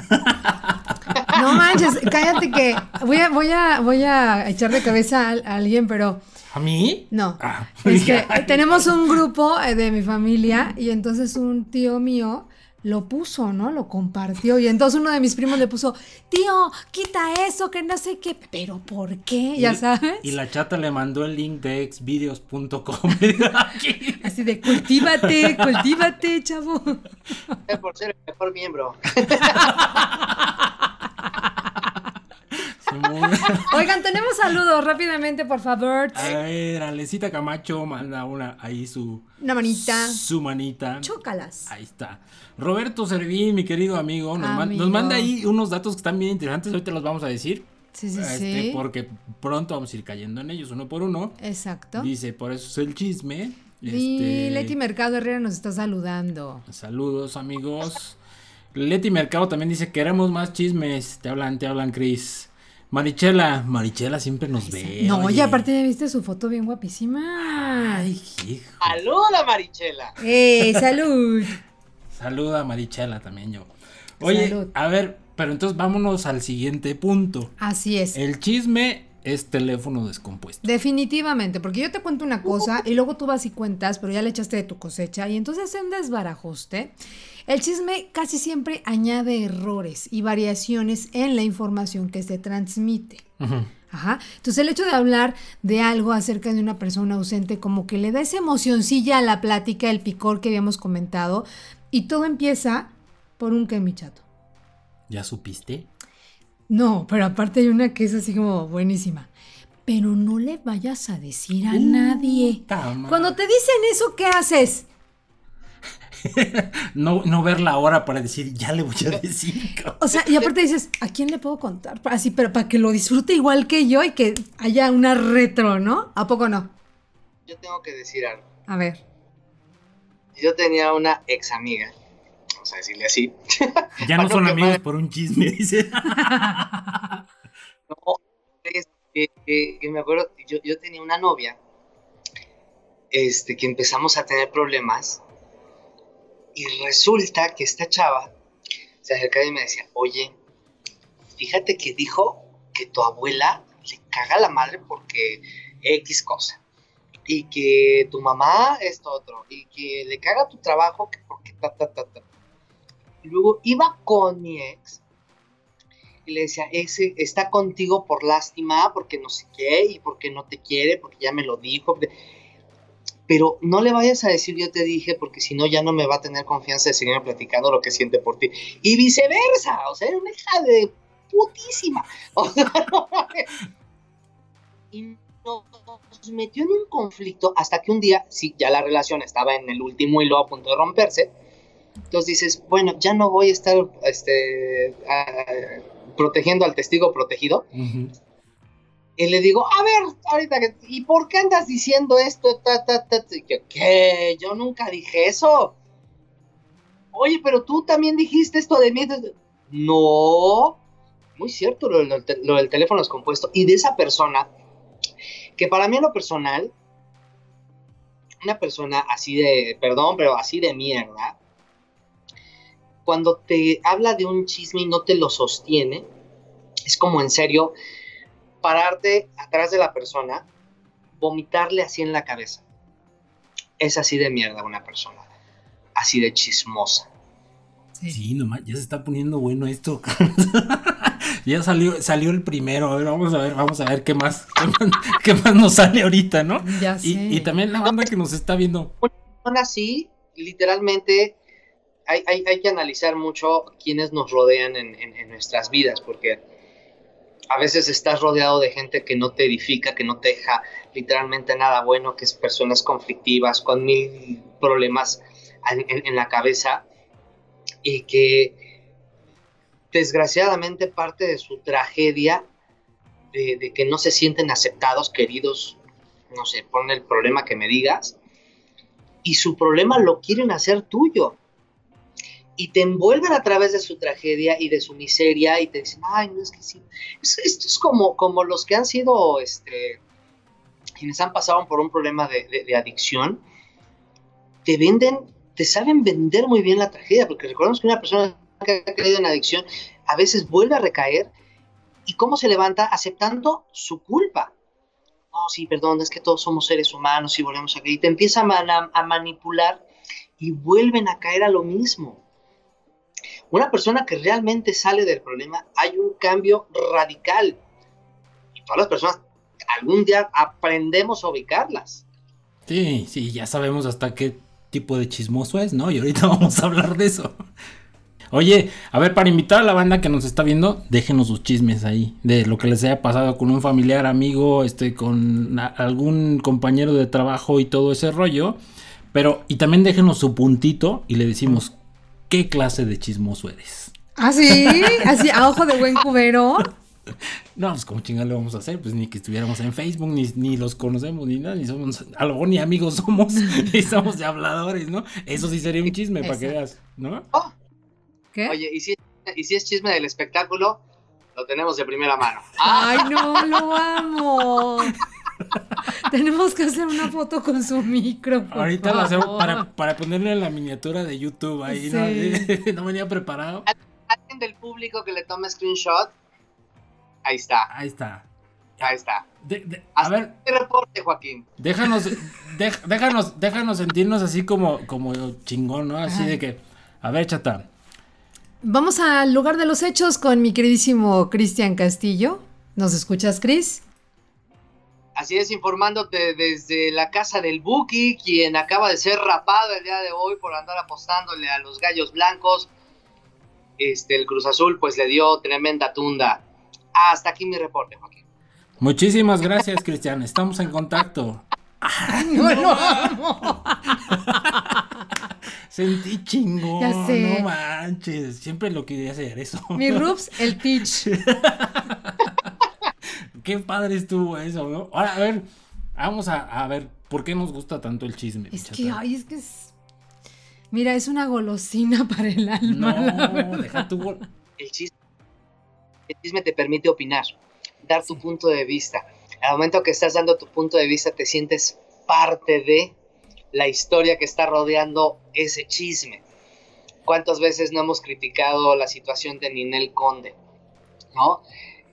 No manches, cállate que voy a, voy a, voy a echar de cabeza a alguien, pero ¿A mí? No. Ah, es que tenemos un grupo eh, de mi familia y entonces un tío mío lo puso, ¿no? Lo compartió. Y entonces uno de mis primos le puso, tío, quita eso, que no sé qué. Pero ¿por qué? Ya sabes. Y la chata le mandó el link de exvideos.com. Así de cultívate, cultívate, chavo. Por ser el mejor miembro. Oigan, tenemos saludos rápidamente, por favor. A ver, Alecita Camacho manda una ahí su. Una manita. Su manita. Chócalas. Ahí está. Roberto Servín, mi querido amigo, nos, manda ahí unos datos que están bien interesantes. Te los vamos a decir. Sí, sí, este, sí. Porque pronto vamos a ir cayendo en ellos uno por uno. Exacto. Dice, por eso es el chisme. Y este, Leti Mercado Herrera nos está saludando. Saludos, amigos. Leti Mercado también dice, queremos más chismes. Te hablan, te hablan, Cris. Marichela, Marichela siempre nos ve. No, y aparte ya viste su foto bien guapísima. Ay, hijo. Saluda, Marichela. ¡Eh, salud! Saluda, Marichela también yo. Oye, a ver, pero entonces vámonos al siguiente punto. Así es. El chisme es teléfono descompuesto. Definitivamente, porque yo te cuento una cosa y luego tú vas y cuentas, pero ya le echaste de tu cosecha y entonces en desbarajuste. El chisme casi siempre añade errores y variaciones en la información que se transmite. Ajá. Entonces el hecho de hablar de algo acerca de una persona ausente como que le da esa emocioncilla a la plática, el picor que habíamos comentado, y todo empieza por un que mi chato. ¿Ya supiste? No, pero aparte hay una que es así como buenísima. Pero no le vayas a decir a nadie. Cuando te dicen eso, ¿qué haces? no, no ver la hora para decir, ya le voy a decir. o sea, y aparte dices, ¿a quién le puedo contar? Así, pero para que lo disfrute igual que yo y que haya una retro, ¿no? ¿A poco no? Yo tengo que decir algo. A ver. Yo tenía una ex amiga, vamos a decirle así. Ya no son amigos por un chisme, dice. no, es que, me acuerdo, yo, yo tenía una novia este, que empezamos a tener problemas y resulta que esta chava se acerca y me decía, oye, fíjate que dijo que tu abuela le caga la madre porque X cosa. Y que tu mamá esto otro. Y que le caga tu trabajo porque ta, ta, ta, ta. Luego iba con mi ex y le decía, ese está contigo por lástima, porque no sé qué, y porque no te quiere, porque ya me lo dijo pero no le vayas a decir yo te dije porque si no ya no me va a tener confianza de seguirme platicando lo que siente por ti. Y viceversa, o sea, era una hija de putísima. y nos metió en un conflicto hasta que un día, sí, ya la relación estaba en el último hilo a punto de romperse. Entonces dices, bueno, ya no voy a estar este, protegiendo al testigo protegido. Y le digo, a ver, ahorita, ¿y por qué andas diciendo esto? Ta, ta, ta, ¿Qué? Yo nunca dije eso. Oye, pero tú también dijiste esto de mí. No, muy cierto lo, del teléfono descompuesto y de esa persona que para mí en lo personal, una persona así de, perdón, pero así de mierda, cuando te habla de un chisme y no te lo sostiene, es como en serio pararte atrás de la persona, vomitarle así en la cabeza. Es así de mierda una persona, así de chismosa. Sí, nomás, ya se está poniendo bueno esto. ya salió, salió el primero. A ver, vamos a ver, vamos a ver qué más, qué más, nos sale ahorita, ¿no? Ya sé. Y, también la banda que nos está viendo. Una así, literalmente, hay, que analizar mucho quienes nos rodean en, nuestras vidas, porque a veces estás rodeado de gente que no te edifica, que no te deja literalmente nada bueno, que es personas conflictivas, con mil problemas en la cabeza y que desgraciadamente parte de su tragedia de, que no se sienten aceptados, queridos, no sé, pon el problema que me digas, y su problema lo quieren hacer tuyo. Y te envuelven a través de su tragedia y de su miseria y te dicen, ay, no es que sí. Esto es como, como los que han sido, este, quienes han pasado por un problema de adicción, te venden te saben vender muy bien la tragedia, porque recordemos que una persona que ha caído en adicción a veces vuelve a recaer y cómo se levanta aceptando su culpa. No, sí, perdón, es que todos somos seres humanos y volvemos a caer. Y te empieza a, manipular y vuelven a caer a lo mismo. Una persona que realmente sale del problema, hay un cambio radical. Y todas las personas, algún día aprendemos a ubicarlas. Sí, sí, ya sabemos hasta qué tipo de chismoso es, ¿no? Y ahorita vamos a hablar de eso. Oye, a ver, para invitar a la banda que nos está viendo, déjenos sus chismes ahí, de lo que les haya pasado con un familiar, amigo, este, con algún compañero de trabajo y todo ese rollo. Pero, y también déjenos su puntito y le decimos, ¿qué clase de chismoso eres? ¿Ah, sí? ¿Así a ojo de buen cubero? No, pues como chingada lo vamos a hacer, pues ni que estuviéramos en Facebook, ni, los conocemos, ni nada, ni somos, a lo mejor ni amigos somos, ni somos de habladores, ¿no? Eso sí sería un chisme para que veas, ¿no? Oh. ¿Qué? Oye, ¿y si, ¿y si es chisme del espectáculo? Lo tenemos de primera mano. ¡Ay, no, lo amo! Tenemos que hacer una foto con su micro. Ahorita lo hacemos para, para ponerle la miniatura de YouTube ahí, ¿no? no venía preparado. Alguien del público que le tome screenshot Ahí está. Ahí está. Ahí está. a ver. reporte, Joaquín. Déjanos, déjanos, déjanos sentirnos así como, como chingón, ¿no? Así de que. A ver, chata. Vamos al lugar de los hechos con mi queridísimo Cristian Castillo. ¿Nos escuchas, Cris? Así es, informándote desde la casa del Buki, quien acaba de ser rapado el día de hoy por andar apostándole a los gallos blancos. Este, el Cruz Azul, pues le dio tremenda tunda. Hasta aquí mi reporte, Joaquín. Muchísimas gracias, Cristian. Estamos en contacto. no, Sentí chingón. Ya sé. No manches. Siempre lo quería hacer eso. Mi Rups, el Teach. Qué padre estuvo eso, ¿no? Ahora, a ver, vamos a, ver por qué nos gusta tanto el chisme. Es que, ay, es que es. Mira, es una golosina para el alma. No, deja tu. El chisme el chisme te permite opinar, dar tu punto de vista. Al momento que estás dando tu punto de vista, te sientes parte de la historia que está rodeando ese chisme. ¿Cuántas veces no hemos criticado la situación de Ninel Conde? ¿No?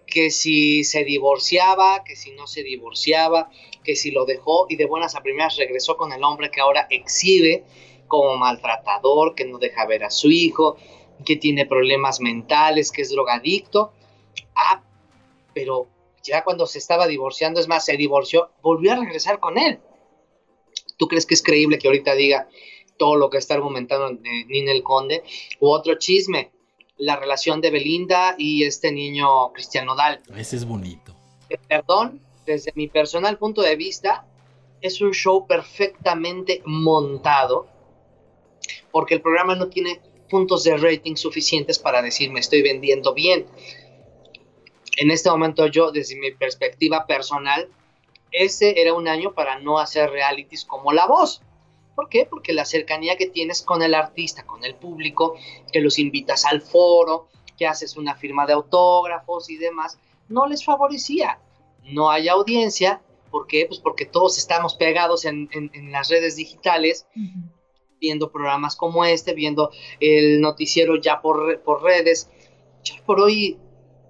Que si se divorciaba, que si no se divorciaba, que si lo dejó y de buenas a primeras regresó con el hombre que ahora exhibe como maltratador, que no deja ver a su hijo, que tiene problemas mentales, que es drogadicto. Ah, pero ya cuando se estaba divorciando, es más, se divorció, volvió a regresar con él. ¿Tú crees que es creíble que ahorita diga todo lo que está argumentando Ninel Conde? U otro chisme, la relación de Belinda y este niño Cristiano Dal. Ese es bonito. Eh, perdón, desde mi personal punto de vista, es un show perfectamente montado porque el programa no tiene puntos de rating suficientes para decir me estoy vendiendo bien en este momento yo, desde mi perspectiva personal, ese era un año para no hacer realities como La Voz. ¿Por qué? Porque la cercanía que tienes con el artista, con el público, que los invitas al foro, que haces una firma de autógrafos y demás, no les favorecía. No hay audiencia, ¿por qué? Pues porque todos estamos pegados en, las redes digitales, viendo programas como este, viendo el noticiero ya por, por redes. Ya por hoy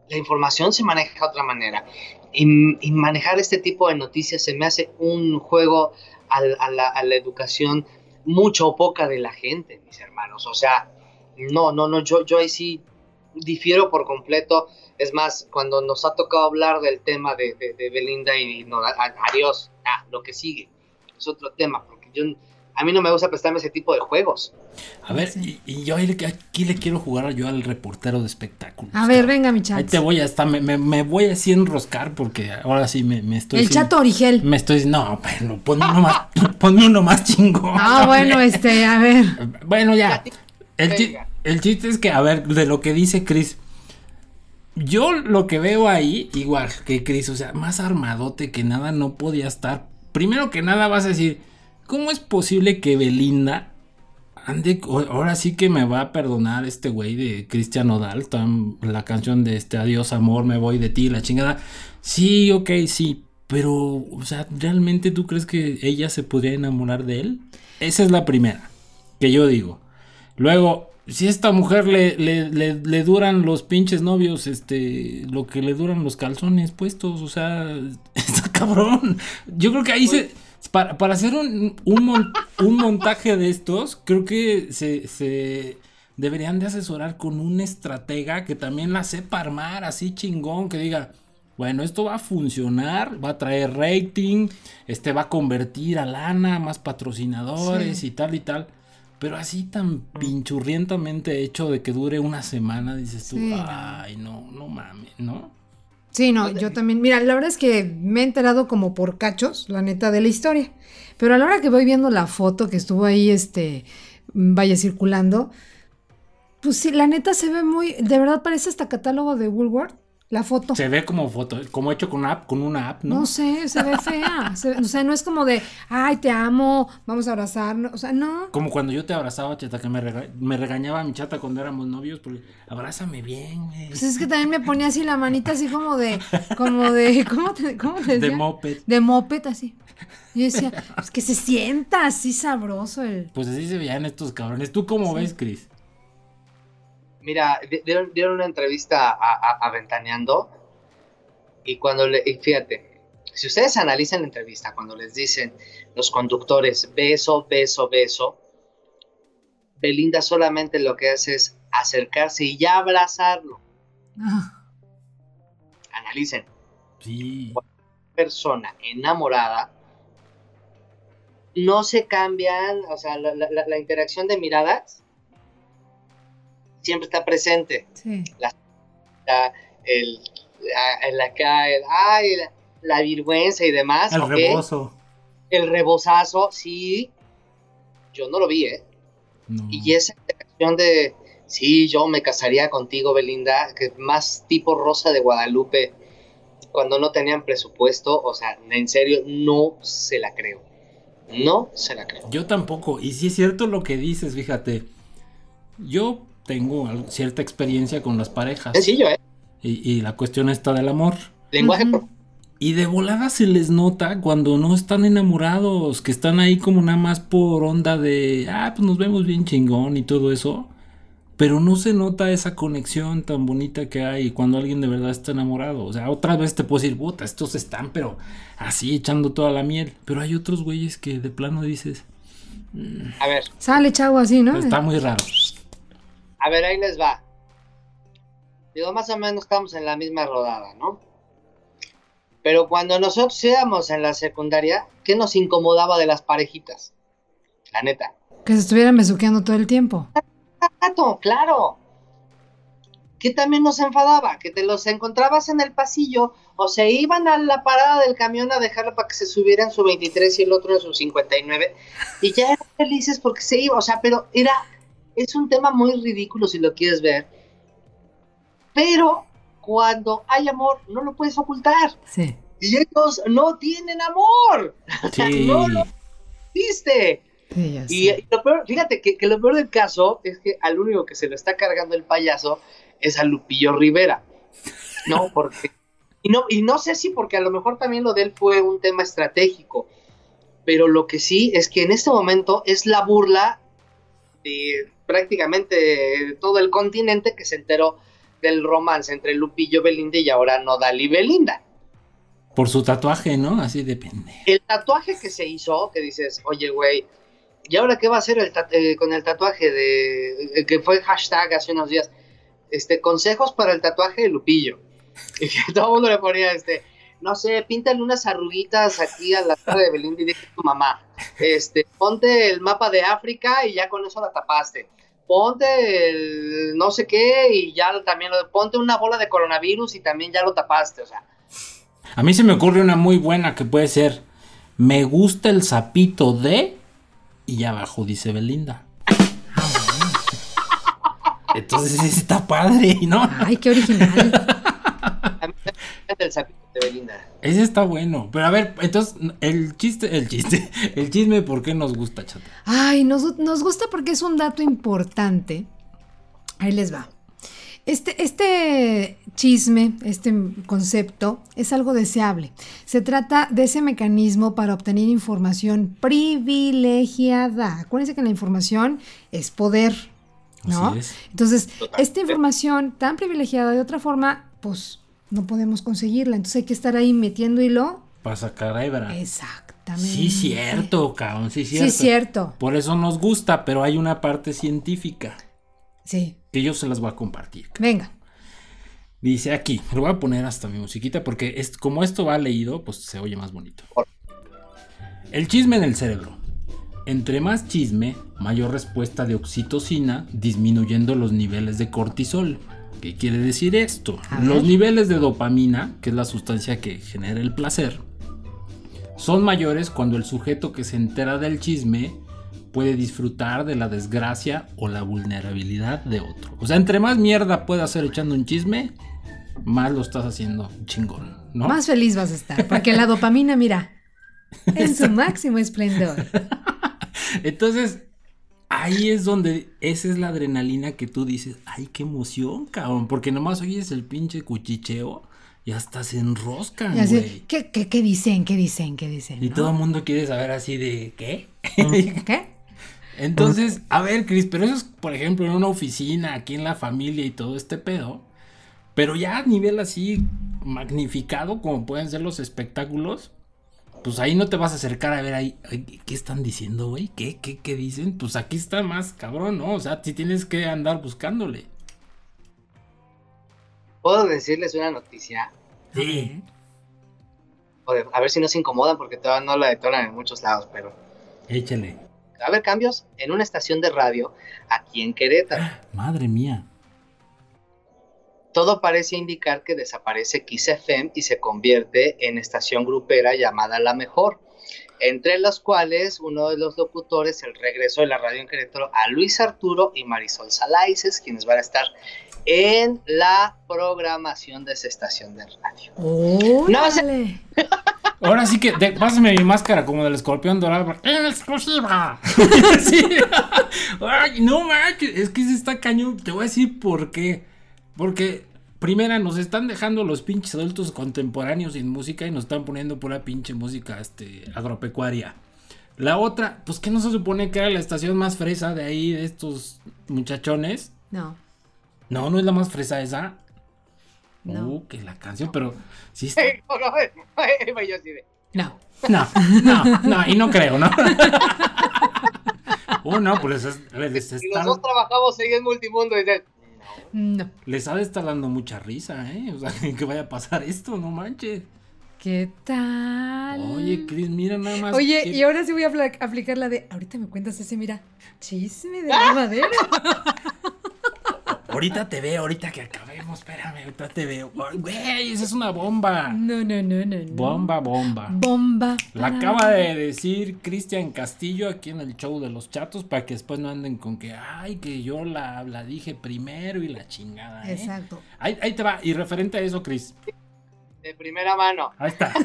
la información se maneja de otra manera. Y, manejar este tipo de noticias se me hace un juego a, la, a la educación mucho o poca de la gente, mis hermanos. O sea, no, no, no, yo, yo ahí sí difiero por completo. Es más, cuando nos ha tocado hablar del tema de, Belinda y no, adiós, ah, lo que sigue es otro tema, porque yo a mí no me gusta prestarme ese tipo de juegos. A ver, y, yo aquí le quiero jugar yo al reportero de espectáculos. A ver, venga, mi chat. Ahí te voy a estar, me, me, voy así a enroscar porque ahora sí me, me estoy. El chato Origel. Me estoy no, bueno, ponme uno más, ponme uno más chingón. Ah, bueno, este, a ver. Bueno, ya. El, el chiste es que, a ver, de lo que dice Chris. Yo lo que veo ahí, igual que Chris, o sea, más armadote que nada no podía estar. Primero que nada vas a decir, ¿Cómo es posible que Belinda ande, ahora sí que me va a perdonar este güey de Cristian Nodal, la canción de este Adiós amor, me voy de ti, la chingada? Sí, ok, sí, pero, o sea, ¿realmente tú crees que ella se podría enamorar de él? Esa es la primera, que yo digo. Luego, si a esta mujer le, le, duran los pinches novios, este, lo que le duran los calzones puestos, o sea, está cabrón. Yo creo que ahí se para, hacer un, un, montaje de estos, creo que se, deberían de asesorar con un estratega que también la sepa armar así chingón, que diga, bueno, esto va a funcionar, va a traer rating, este va a convertir a lana, más patrocinadores y tal y tal. Pero así tan pinchurrientamente hecho de que dure una semana, dices tú, ay, no, no mames, ¿no? Sí, no, yo también. Mira, la verdad es que me he enterado como por cachos, la neta, de la historia. Pero a la hora que voy viendo la foto que estuvo ahí, este, vaya circulando, pues sí, la neta se ve muy, de verdad parece hasta catálogo de Woolworth la foto. Se ve como foto, como hecho con una app, con una app, ¿no? No sé, se ve fea. o sea, no es como de, ay, te amo, vamos a abrazarnos. O sea, no. Como cuando yo te abrazaba, chata, que me, me regañaba mi chata cuando éramos novios, porque abrázame bien, güey. Pues es que también me ponía así la manita así como de, como de, ¿cómo te, cómo te decía? De moped. De moped, así. Y decía, pues que se sienta así sabroso el. Pues así se veían estos cabrones. ¿Tú cómo ves, Cris? Mira, dieron, una entrevista a, Ventaneando y cuando le, fíjate, si ustedes analizan la entrevista, cuando les dicen los conductores beso, beso, beso, Belinda solamente lo que hace es acercarse y ya abrazarlo. Ah. Analicen. Sí. Persona enamorada no se cambian, o sea, la interacción de miradas siempre está presente. Sí. La, el, la, acá, el, ay, la, vergüenza y demás. El rebozo. El rebozazo, sí. Yo no lo vi, ¿eh? Y esa interacción de, sí, yo me casaría contigo, Belinda, que más tipo Rosa de Guadalupe, cuando no tenían presupuesto, o sea, en serio, no se la creo. No se la creo. Yo tampoco. Y si es cierto lo que dices, fíjate. Yo tengo cierta experiencia con las parejas. Sencillo, ¿eh? Y, la cuestión está del amor. Lenguaje. Y de volada se les nota cuando no están enamorados, que están ahí como nada más por onda de, ah, pues nos vemos bien chingón y todo eso. Pero no se nota esa conexión tan bonita que hay cuando alguien de verdad está enamorado. O sea, otra vez te puedo decir, puta, estos están, pero así echando toda la miel. Pero hay otros güeyes que de plano dices. A ver. Sale chavo así, ¿no? Está muy raro. A ver, ahí les va. Digo, más o menos estamos en la misma rodada, ¿no? Pero cuando nosotros íbamos en la secundaria, ¿qué nos incomodaba de las parejitas? La neta. Que se estuvieran besuqueando todo el tiempo. Claro. Que también nos enfadaba, que te los encontrabas en el pasillo o se iban a la parada del camión a dejarlo para que se subieran su 23 y el otro en su 59 y ya eran felices porque se iba, o sea, pero era es un tema muy ridículo si lo quieres ver. Pero cuando hay amor, no lo puedes ocultar. Sí. Y ellos no tienen amor. Sí. no lo viste. y lo peor, fíjate que, lo peor del caso es que al único que se lo está cargando el payaso es a Lupillo Rivera. No, porque. Y no, y no sé si porque a lo mejor también lo de él fue un tema estratégico. Pero lo que sí es que en este momento es la burla de prácticamente todo el continente que se enteró del romance entre Lupillo Belinda y ahora Nodal y Belinda. Por su tatuaje, ¿no? Así depende. El tatuaje que se hizo, que dices, oye, güey, ¿y ahora qué va a hacer el eh, con el tatuaje de que fue hashtag hace unos días? Este, consejos para el tatuaje de Lupillo. Y que todo el mundo le ponía, este, no sé, píntale unas arruguitas aquí a la cara de Belinda y dije tu mamá. Este, ponte el mapa de África y ya con eso la tapaste. Ponte el no sé qué y ya también lo, ponte una bola de coronavirus y también ya lo tapaste, o sea. A mí se me ocurre una muy buena que puede ser me gusta el sapito de y abajo dice Belinda. Entonces está padre, ¿no? Ay, qué original. A mí me encanta el sapito de Belinda. Ese está bueno. Pero a ver, entonces, el chiste, el chiste, el chisme, ¿por qué nos gusta, chata? Ay, nos, nos gusta porque es un dato importante. Ahí les va. Este, este chisme, este concepto, es algo deseable. Se trata de ese mecanismo para obtener información privilegiada. Acuérdense que la información es poder, ¿no? Así es. Entonces, Totalmente. esta información tan privilegiada de otra forma, pues no podemos conseguirla. Entonces hay que estar ahí metiendo hilo. Para sacar a Ebra. Exactamente. Sí, cierto, cabrón, sí, cierto. Sí, cierto. Por eso nos gusta, pero hay una parte científica Sí. que yo se las voy a compartir. Venga. Dice aquí, lo voy a poner hasta mi musiquita porque es, como esto va leído, pues se oye más bonito. El chisme en el cerebro. Entre más chisme, mayor respuesta de oxitocina, disminuyendo los niveles de cortisol. ¿Qué quiere decir esto? A Los ver. niveles de dopamina, que es la sustancia que genera el placer, son mayores cuando el sujeto que se entera del chisme puede disfrutar de la desgracia o la vulnerabilidad de otro. O sea, entre más mierda puedas hacer echando un chisme, más lo estás haciendo chingón, ¿no? Más feliz vas a estar. Porque la dopamina, mira, en su máximo esplendor. Entonces, ahí es donde esa es la adrenalina que tú dices, ay, qué emoción, cabrón, porque nomás oyes el pinche cuchicheo y hasta se enroscan, güey. ¿qué, qué, qué dicen? ¿Qué dicen? ¿Qué dicen? Y no? todo el mundo quiere saber así de, ¿qué? ¿Qué? Entonces, a ver, Cris, pero eso es, por ejemplo, en una oficina, aquí en la familia y todo este pedo. Pero ya a nivel así magnificado, como pueden ser los espectáculos, pues ahí no te vas a acercar a ver ahí, ¿qué están diciendo, güey? ¿Qué, qué, ¿Qué dicen? Pues aquí está más cabrón, ¿no? O sea, si tienes que andar buscándole. ¿Puedo decirles una noticia? Sí. Joder, a ver si no se incomodan porque todavía no la detonan en muchos lados, pero Échale. a haber cambios en una estación de radio aquí en Querétaro. Madre mía. Todo parece indicar que desaparece Kiss FM y se convierte en estación grupera llamada La Mejor, entre las cuales uno de los locutores, el regreso de la radio en Querétaro, a Luis Arturo y Marisol Salaices, quienes van a estar en la programación de esa estación de radio. ¡Órale! Ahora sí que, de- pásame mi máscara como del escorpión dorado. ¡En exclusiva! Sí. Ay, no manches, es que se está cañón. Te voy a decir por qué. Porque, primera, nos están dejando los pinches adultos contemporáneos sin música y nos están poniendo pura pinche música este, agropecuaria. La otra, pues que no se supone que era la estación más fresa de ahí, de estos muchachones. No, No, no es la más fresa esa. No. Uh, que la canción, pero sí está. No, no, no. No, y no creo, ¿no? Uh, no, pues les, les, Y está- los dos trabajamos ahí en Multimundo y dices, No. les ha de estar dando mucha risa, ¿eh? O sea, que vaya a pasar esto, no manches. ¿Qué tal? Oye, Cris, mira nada más. Oye, que- y ahora sí voy a aplicar la de. Ahorita me cuentas ese, mira. Chisme de la madera. Ahorita te veo, ahorita que acabemos, espérame, ahorita te veo. Güey, esa es una bomba. No, no, no, no. no. Bomba, bomba. Bomba. La acaba de decir Cristian Castillo aquí en el show de los chatos para que después no anden con que, ay, que yo la, la dije primero y la chingada. ¿eh? Exacto. Ahí, ahí te va. Y referente a eso, Cris. de primera mano. Ahí está.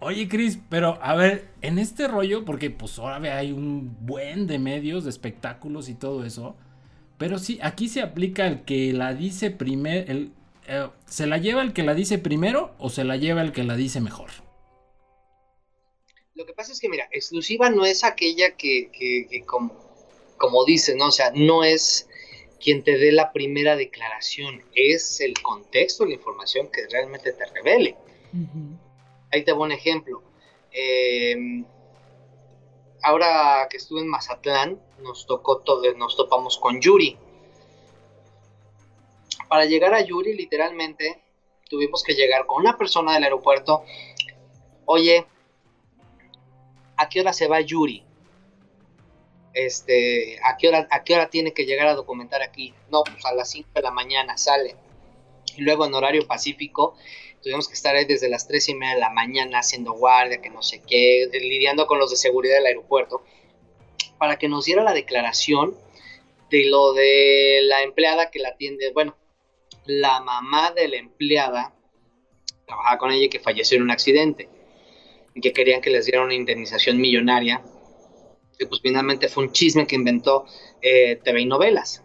Oye, Cris, pero a ver, en este rollo, porque pues ahora hay un buen de medios, de espectáculos y todo eso, Pero sí, aquí se aplica el que la dice primero. El, eh, ¿Se la lleva el que la dice primero o se la lleva el que la dice mejor? Lo que pasa es que, mira, exclusiva no es aquella que, que, como, como dice, ¿no? O sea, no es quien te dé la primera declaración, es el contexto, la información que realmente te revele. Ahí te voy un ejemplo. Em, ahora que estuve en Mazatlán, nos tocó todo, nos topamos con Yuri. Para llegar a Yuri, literalmente, tuvimos que llegar con una persona del aeropuerto. Oye, ¿a qué hora se va Yuri? Este, ¿a qué hora, a qué hora tiene que llegar a documentar aquí? No, pues a las 5 de la mañana sale. Y luego en horario pacífico, tuvimos que estar ahí desde las 3 y media de la mañana haciendo guardia, que no sé qué, lidiando con los de seguridad del aeropuerto, para que nos diera la declaración de lo de la empleada que la atiende, bueno, la mamá de la empleada trabajaba con ella y que falleció en un accidente y que querían que les dieran una indemnización millonaria. Y pues finalmente fue un chisme que inventó eh, TV y novelas.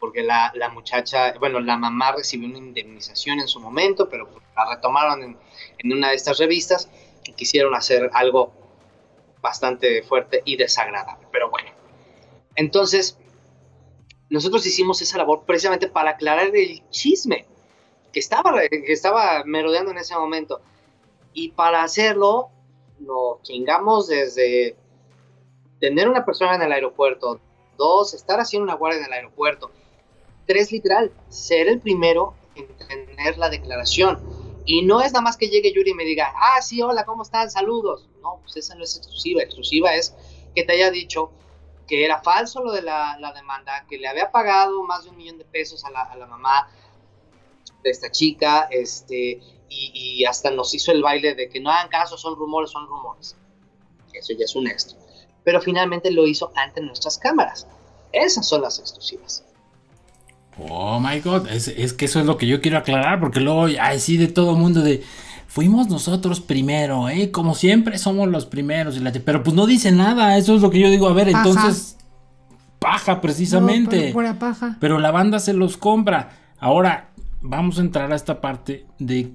Porque la, muchacha, bueno, la mamá recibió una indemnización en su momento, pero pues, la retomaron en, en una de estas revistas y quisieron hacer algo bastante fuerte y desagradable. Pero bueno, entonces nosotros hicimos esa labor precisamente para aclarar el chisme que estaba, que estaba merodeando en ese momento. Y para hacerlo, nos chingamos desde tener una persona en el aeropuerto, dos, estar haciendo una guardia en el aeropuerto, tres, literal, ser el primero en tener la declaración. Y no es nada más que llegue Yuri y me diga, ah, sí, hola, ¿cómo están? Saludos. No, pues esa no es exclusiva. Exclusiva es que te haya dicho que era falso lo de la, demanda, que le había pagado más de un millón de pesos a la, a la mamá de esta chica, este, y, hasta nos hizo el baile de que no hagan caso, son rumores, son rumores. Eso ya es un extra. Pero finalmente lo hizo ante nuestras cámaras. Esas son las exclusivas. Oh my god, es, que eso es lo que yo quiero aclarar, porque luego, ay, sí, de todo mundo de. Fuimos nosotros primero, ¿eh? Como siempre somos los primeros. Y la, pero pues no dice nada, eso es lo que yo digo. A ver, entonces. Paja, precisamente. No, paja. Pero la banda se los compra. Ahora, vamos a entrar a esta parte de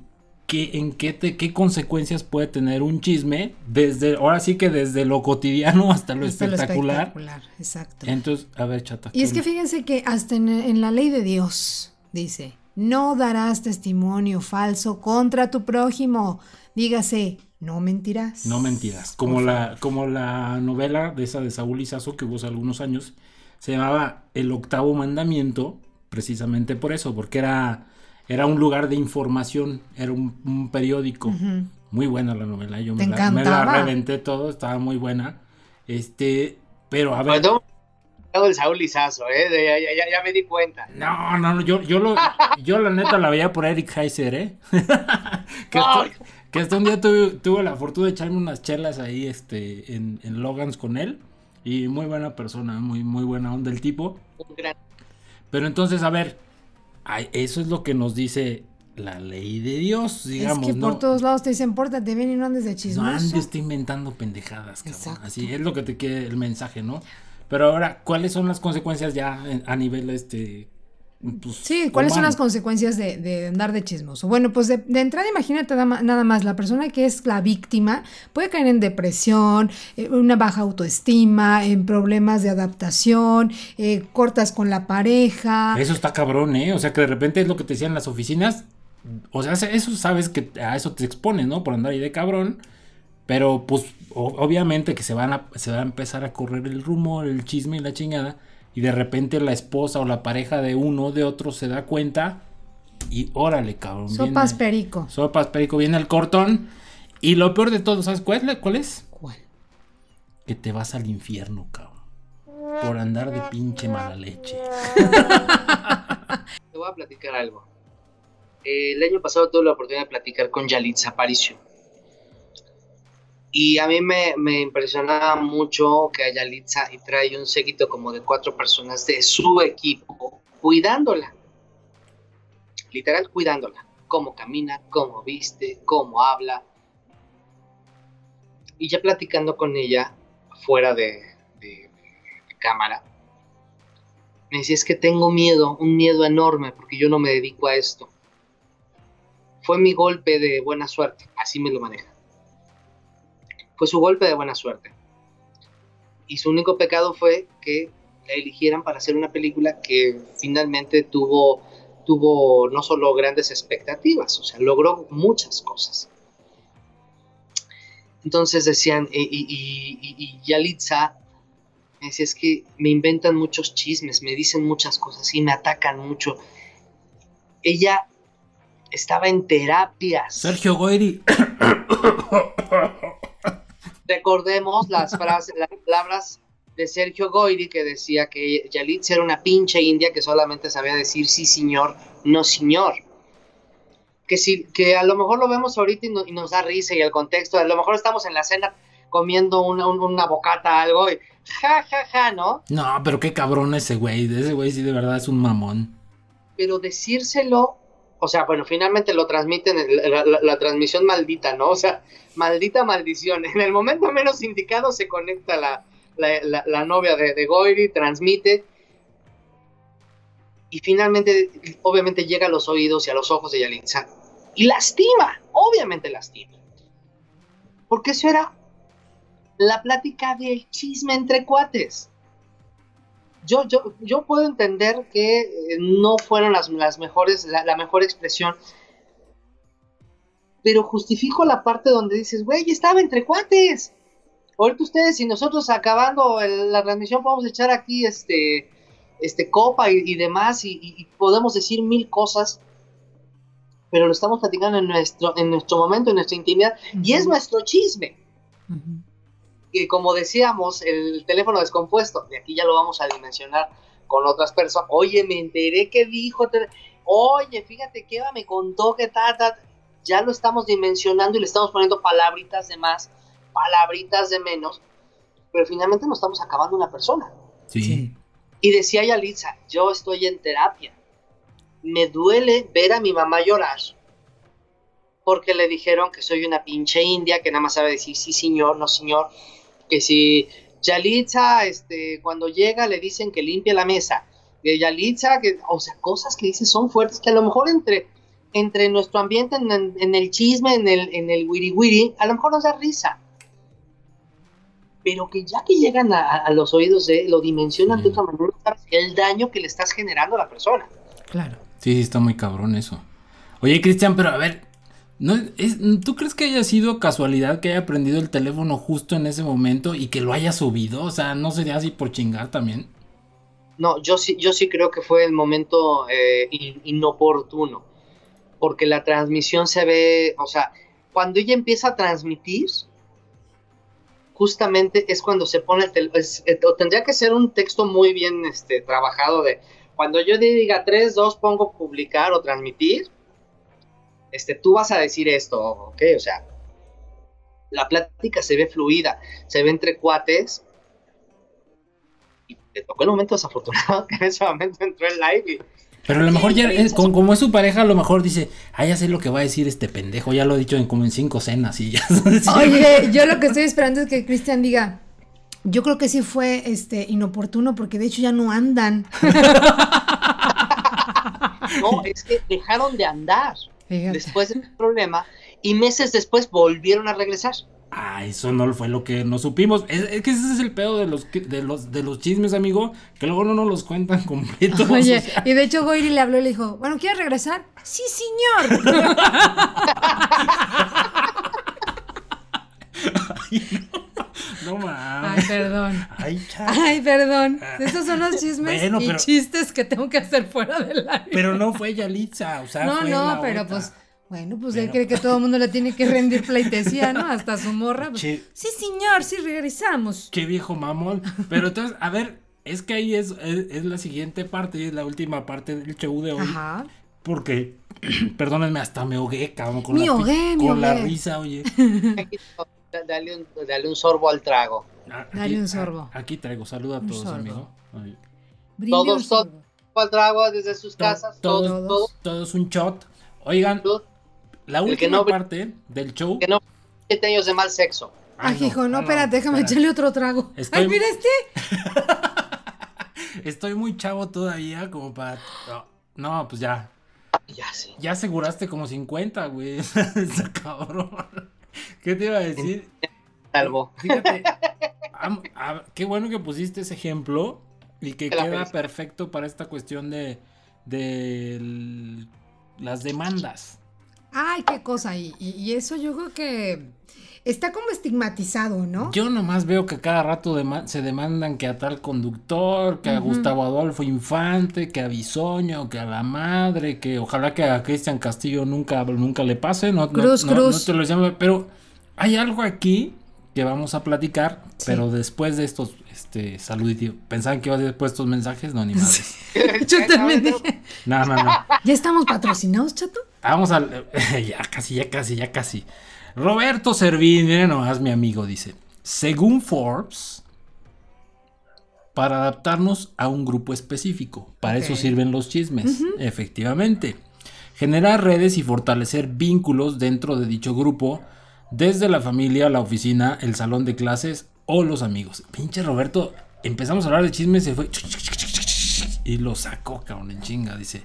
qué, en qué, qué consecuencias puede tener un chisme, desde, ahora sí que desde lo cotidiano hasta lo, espectacular. exacto. Entonces, a ver, chata. Y es que fíjense que hasta en, la ley de Dios dice, no darás testimonio falso contra tu prójimo. Dígase, no mentirás. No mentirás. Como la, como la novela de esa de Saúl Izazo que hubo hace algunos años, se llamaba El octavo mandamiento, precisamente por eso, porque era era un lugar de información, era un, periódico. Muy buena la novela, yo me la, me la, reventé todo, estaba muy buena. Este, pero a ver. Todo el Saúl Lizazo, ¿eh? Ya, ya, ya, me di cuenta. No, no, yo, yo, lo, yo la neta la veía por Eric Heiser, ¿eh? que, que, hasta un día tuve, tuve, la fortuna de echarme unas chelas ahí este, en, en Logans con él. Y muy buena persona, muy, muy buena onda el tipo. Pero entonces, a ver, eso es lo que nos dice la ley de Dios, digamos. Es que por todos lados te dicen, pórtate bien y no andes de chismoso. No andes inventando pendejadas, cabrón. Así es lo que te quiere el mensaje, ¿no? Pero ahora, ¿cuáles son las consecuencias ya a nivel este pues, sí, ¿cuáles son las consecuencias de, andar de chismoso? Bueno, pues de, entrada imagínate nada más, la persona que es la víctima puede caer en depresión, eh, una baja autoestima, en problemas de adaptación, eh, cortas con la pareja. Eso está cabrón, ¿eh? O sea que de repente es lo que te decían las oficinas, o sea, eso sabes que a eso te expones, ¿no? Por andar ahí de cabrón. Pero pues obviamente que se van a, se va a empezar a correr el rumor, el chisme y la chingada y de repente la esposa o la pareja de uno o de otro se da cuenta y órale, cabrón. Sopas perico. Sopas perico, viene el cortón. Y lo peor de todo, ¿sabes cuál es? ¿Cuál es? ¿Cuál? Que te vas al infierno, cabrón. Por andar de pinche mala leche. Te voy a platicar algo. El año pasado tuve la oportunidad de platicar con Yalitza Aparicio. Y a mí me, me impresionaba mucho que Ayalitza y trae un séquito como de cuatro personas de su equipo cuidándola. Literal cuidándola. Cómo camina, cómo viste, cómo habla. Y ya platicando con ella fuera de, de cámara, Me decía, es que tengo miedo, un miedo enorme, porque yo no me dedico a esto. Fue mi golpe de buena suerte, así me lo maneja. Fue su golpe de buena suerte. Y su único pecado fue que la eligieran para hacer una película que finalmente tuvo, tuvo no solo grandes expectativas, o sea, logró muchas cosas. Entonces decían, y, y, y, y Yalitza me decía, es que me inventan muchos chismes, me dicen muchas cosas y me atacan mucho. Ella estaba en terapias. Sergio Goyri. Recordemos las frases, las palabras de Sergio Goyri que decía que Yalitza era una pinche india que solamente sabía decir sí señor, no señor. Que, si, que a lo mejor lo vemos ahorita y, no, y nos da risa y el contexto, a lo mejor estamos en la cena comiendo una, una bocata, algo, y ja, ja, ja, ¿no? No, pero qué cabrón ese güey, ese güey sí de verdad es un mamón. Pero decírselo, o sea, bueno, finalmente lo transmiten, la, transmisión maldita, ¿no? O sea, maldita maldición. En el momento menos indicado se conecta la, la, novia de, de Goyri, transmite y finalmente, obviamente, llega a los oídos y a los ojos de Yalitza y lastima, obviamente lastima. Porque eso era la plática del chisme entre cuates. Yo, yo, yo puedo entender que no fueron las, las mejores, la, la, mejor expresión, pero justifico la parte donde dices, güey, estaba entre cuates. Ahorita ustedes y nosotros acabando el, la transmisión podemos echar aquí este, este copa y, y demás y, y, podemos decir mil cosas, pero lo estamos platicando en nuestro, en nuestro momento, en nuestra intimidad, uh -huh. y es nuestro chisme. Y como decíamos, el teléfono descompuesto, de aquí ya lo vamos a dimensionar con otras personas. Oye, me enteré que dijo, oye, fíjate que Eva me contó que ta, ta, ya lo estamos dimensionando y le estamos poniendo palabritas de más, palabritas de menos, pero finalmente nos estamos acabando una persona. Sí. Y decía Yalitza, yo estoy en terapia. Me duele ver a mi mamá llorar porque le dijeron que soy una pinche india que nada más sabe decir sí señor, no señor, que si Yalitza, este, cuando llega le dicen que limpia la mesa, que Yalitza, que, o sea, cosas que dice son fuertes, que a lo mejor entre, entre nuestro ambiente, en, en el chisme, en el, en el wiri wiri, a lo mejor nos da risa. Pero que ya que llegan a, a los oídos de lo dimensionan mm. de otra manera, el daño que le estás generando a la persona. Claro. Sí, sí, está muy cabrón eso. Oye, Cristian, pero a ver, ¿No es, ¿Tú crees que haya sido casualidad que haya prendido el teléfono justo en ese momento y que lo haya subido? O sea, ¿no sería así por chingar también? No, yo sí, yo sí creo que fue el momento eh, in, inoportuno. Porque la transmisión se ve, o sea, cuando ella empieza a transmitir, justamente es cuando se pone el teléfono. Tendría que ser un texto muy bien este, trabajado de cuando yo diga 3, 2, pongo publicar o transmitir este, tú vas a decir esto, ¿ok? O sea, la plática se ve fluida, se ve entre cuates. Y te tocó el momento desafortunado que en ese momento entró el live y... Pero a lo mejor ya, es, como, como, es su pareja, a lo mejor dice, ah, ya sé lo que va a decir este pendejo, ya lo he dicho en como en cinco cenas y ya. Oye, yo lo que estoy esperando es que Cristian diga, yo creo que sí fue este inoportuno porque de hecho ya no andan. no, es que dejaron de andar. Fíjate. después del problema y meses después volvieron a regresar. Ah, eso no fue lo que nos supimos. Es, es, que ese es el pedo de los, de los, de los chismes, amigo, que luego no nos los cuentan completos. Oye, o sea. y de hecho Goiri le habló y le dijo, bueno, ¿quieres regresar? Sí, señor. Ay, no. No mames. Ay, perdón. Ay, Ay, perdón. Estos son los chismes bueno, y pero, chistes que tengo que hacer fuera del aire. Pero no fue Yalitza, o sea, No, fue no, la pero otra. pues bueno, pues pero, él cree que todo el mundo le tiene que rendir pleitesía, ¿no? Hasta su morra. Pues, che, sí, señor, sí regresamos. Qué viejo mamón. Pero entonces, a ver, es que ahí es, es, es la siguiente parte y es la última parte del show de hoy. Ajá. Porque, perdónenme, hasta me ahogué, cabrón, con, me la, ahogué, con me la ahogué. risa, oye. Dale un, dale un sorbo al trago. Aquí, Dale un sorbo. Aquí traigo, saluda a Un todos, sorbo. amigo. Todos, todos, sorbo. al trago desde sus To- casas. todos, Todos, todos, un shot. Oigan, todos. la que última no- parte del show. Que no, siete años de mal sexo. Ah, Ay, hijo, no, ah, espérate, déjame echarle otro trago. Estoy- Ay, mira este. estoy muy chavo todavía como para... No, pues ya. Ya sí. Ya aseguraste como 50, güey. Está cabrón. ¿Qué te iba a decir? Salvo. Fíjate. qué bueno que pusiste ese ejemplo y que queda perfecto para esta cuestión de, de las demandas. Ay, qué cosa. Y, y, eso yo creo que está como estigmatizado, ¿no? Yo nomás veo que cada rato se demandan que a tal conductor, que a Gustavo Adolfo Infante, que a Bisoño, que a la madre, que ojalá que a Cristian Castillo nunca, nunca le pase. No, cruz, no, cruz. te lo llamo, pero hay algo aquí que vamos a platicar, pero después de estos este saluditos. ¿Pensaban que iba a después estos mensajes? No, ni más. Yo también dije. No, no, no. ¿Ya estamos patrocinados, chato? Vamos al. ya casi, ya casi, ya casi. Roberto Servín, miren nomás mi amigo, dice. Según Forbes, para adaptarnos a un grupo específico. Para eso sirven los chismes, efectivamente. Generar redes y fortalecer vínculos dentro de dicho grupo desde la familia, la oficina, el salón de clases o los amigos. Pinche Roberto, empezamos a hablar de chismes, se fue y lo sacó, cabrón, en chinga, dice.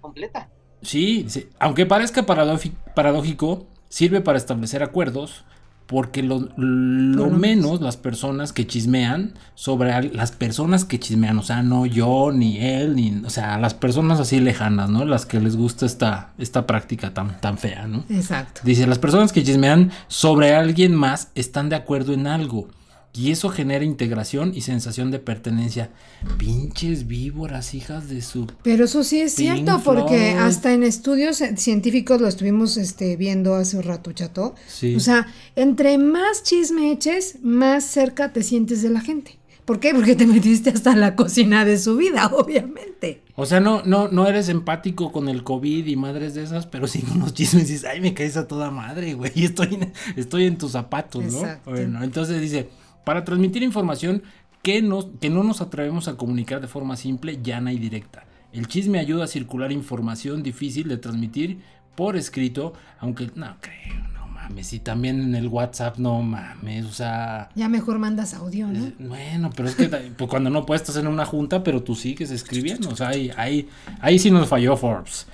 completa. Sí, dice, aunque parezca paradójico, sirve para establecer acuerdos porque lo, menos las personas que chismean sobre las personas que chismean, o sea, no yo, ni él, ni, o sea, las personas así lejanas, ¿no? Las que les gusta esta, esta práctica tan, tan fea, ¿no? Exacto. Dice, las personas que chismean sobre alguien más están de acuerdo en algo. Y eso genera integración y sensación de pertenencia. Pinches víboras, hijas de su. Pero eso sí es cierto, porque hasta en estudios científicos lo estuvimos este, viendo hace un rato, chato. O sea, entre más chisme eches, más cerca te sientes de la gente. ¿Por qué? Porque te metiste hasta la cocina de su vida, obviamente. O sea, no, no, no eres empático con el COVID y madres de esas, pero sí unos chismes y dices, ay, me caes a toda madre, güey. Estoy, estoy en tus zapatos, ¿no? Bueno, entonces dice para transmitir información que, que no nos atrevemos a comunicar de forma simple, llana y directa. El chisme ayuda a circular información difícil de transmitir por escrito, aunque no creo, no mames. Y también en el WhatsApp, no mames, o sea. Ya mejor mandas audio, ¿no? bueno, pero es que pues cuando no puedes estar en una junta, pero tú sigues escribiendo. O sea, ahí, ahí, ahí sí nos falló Forbes.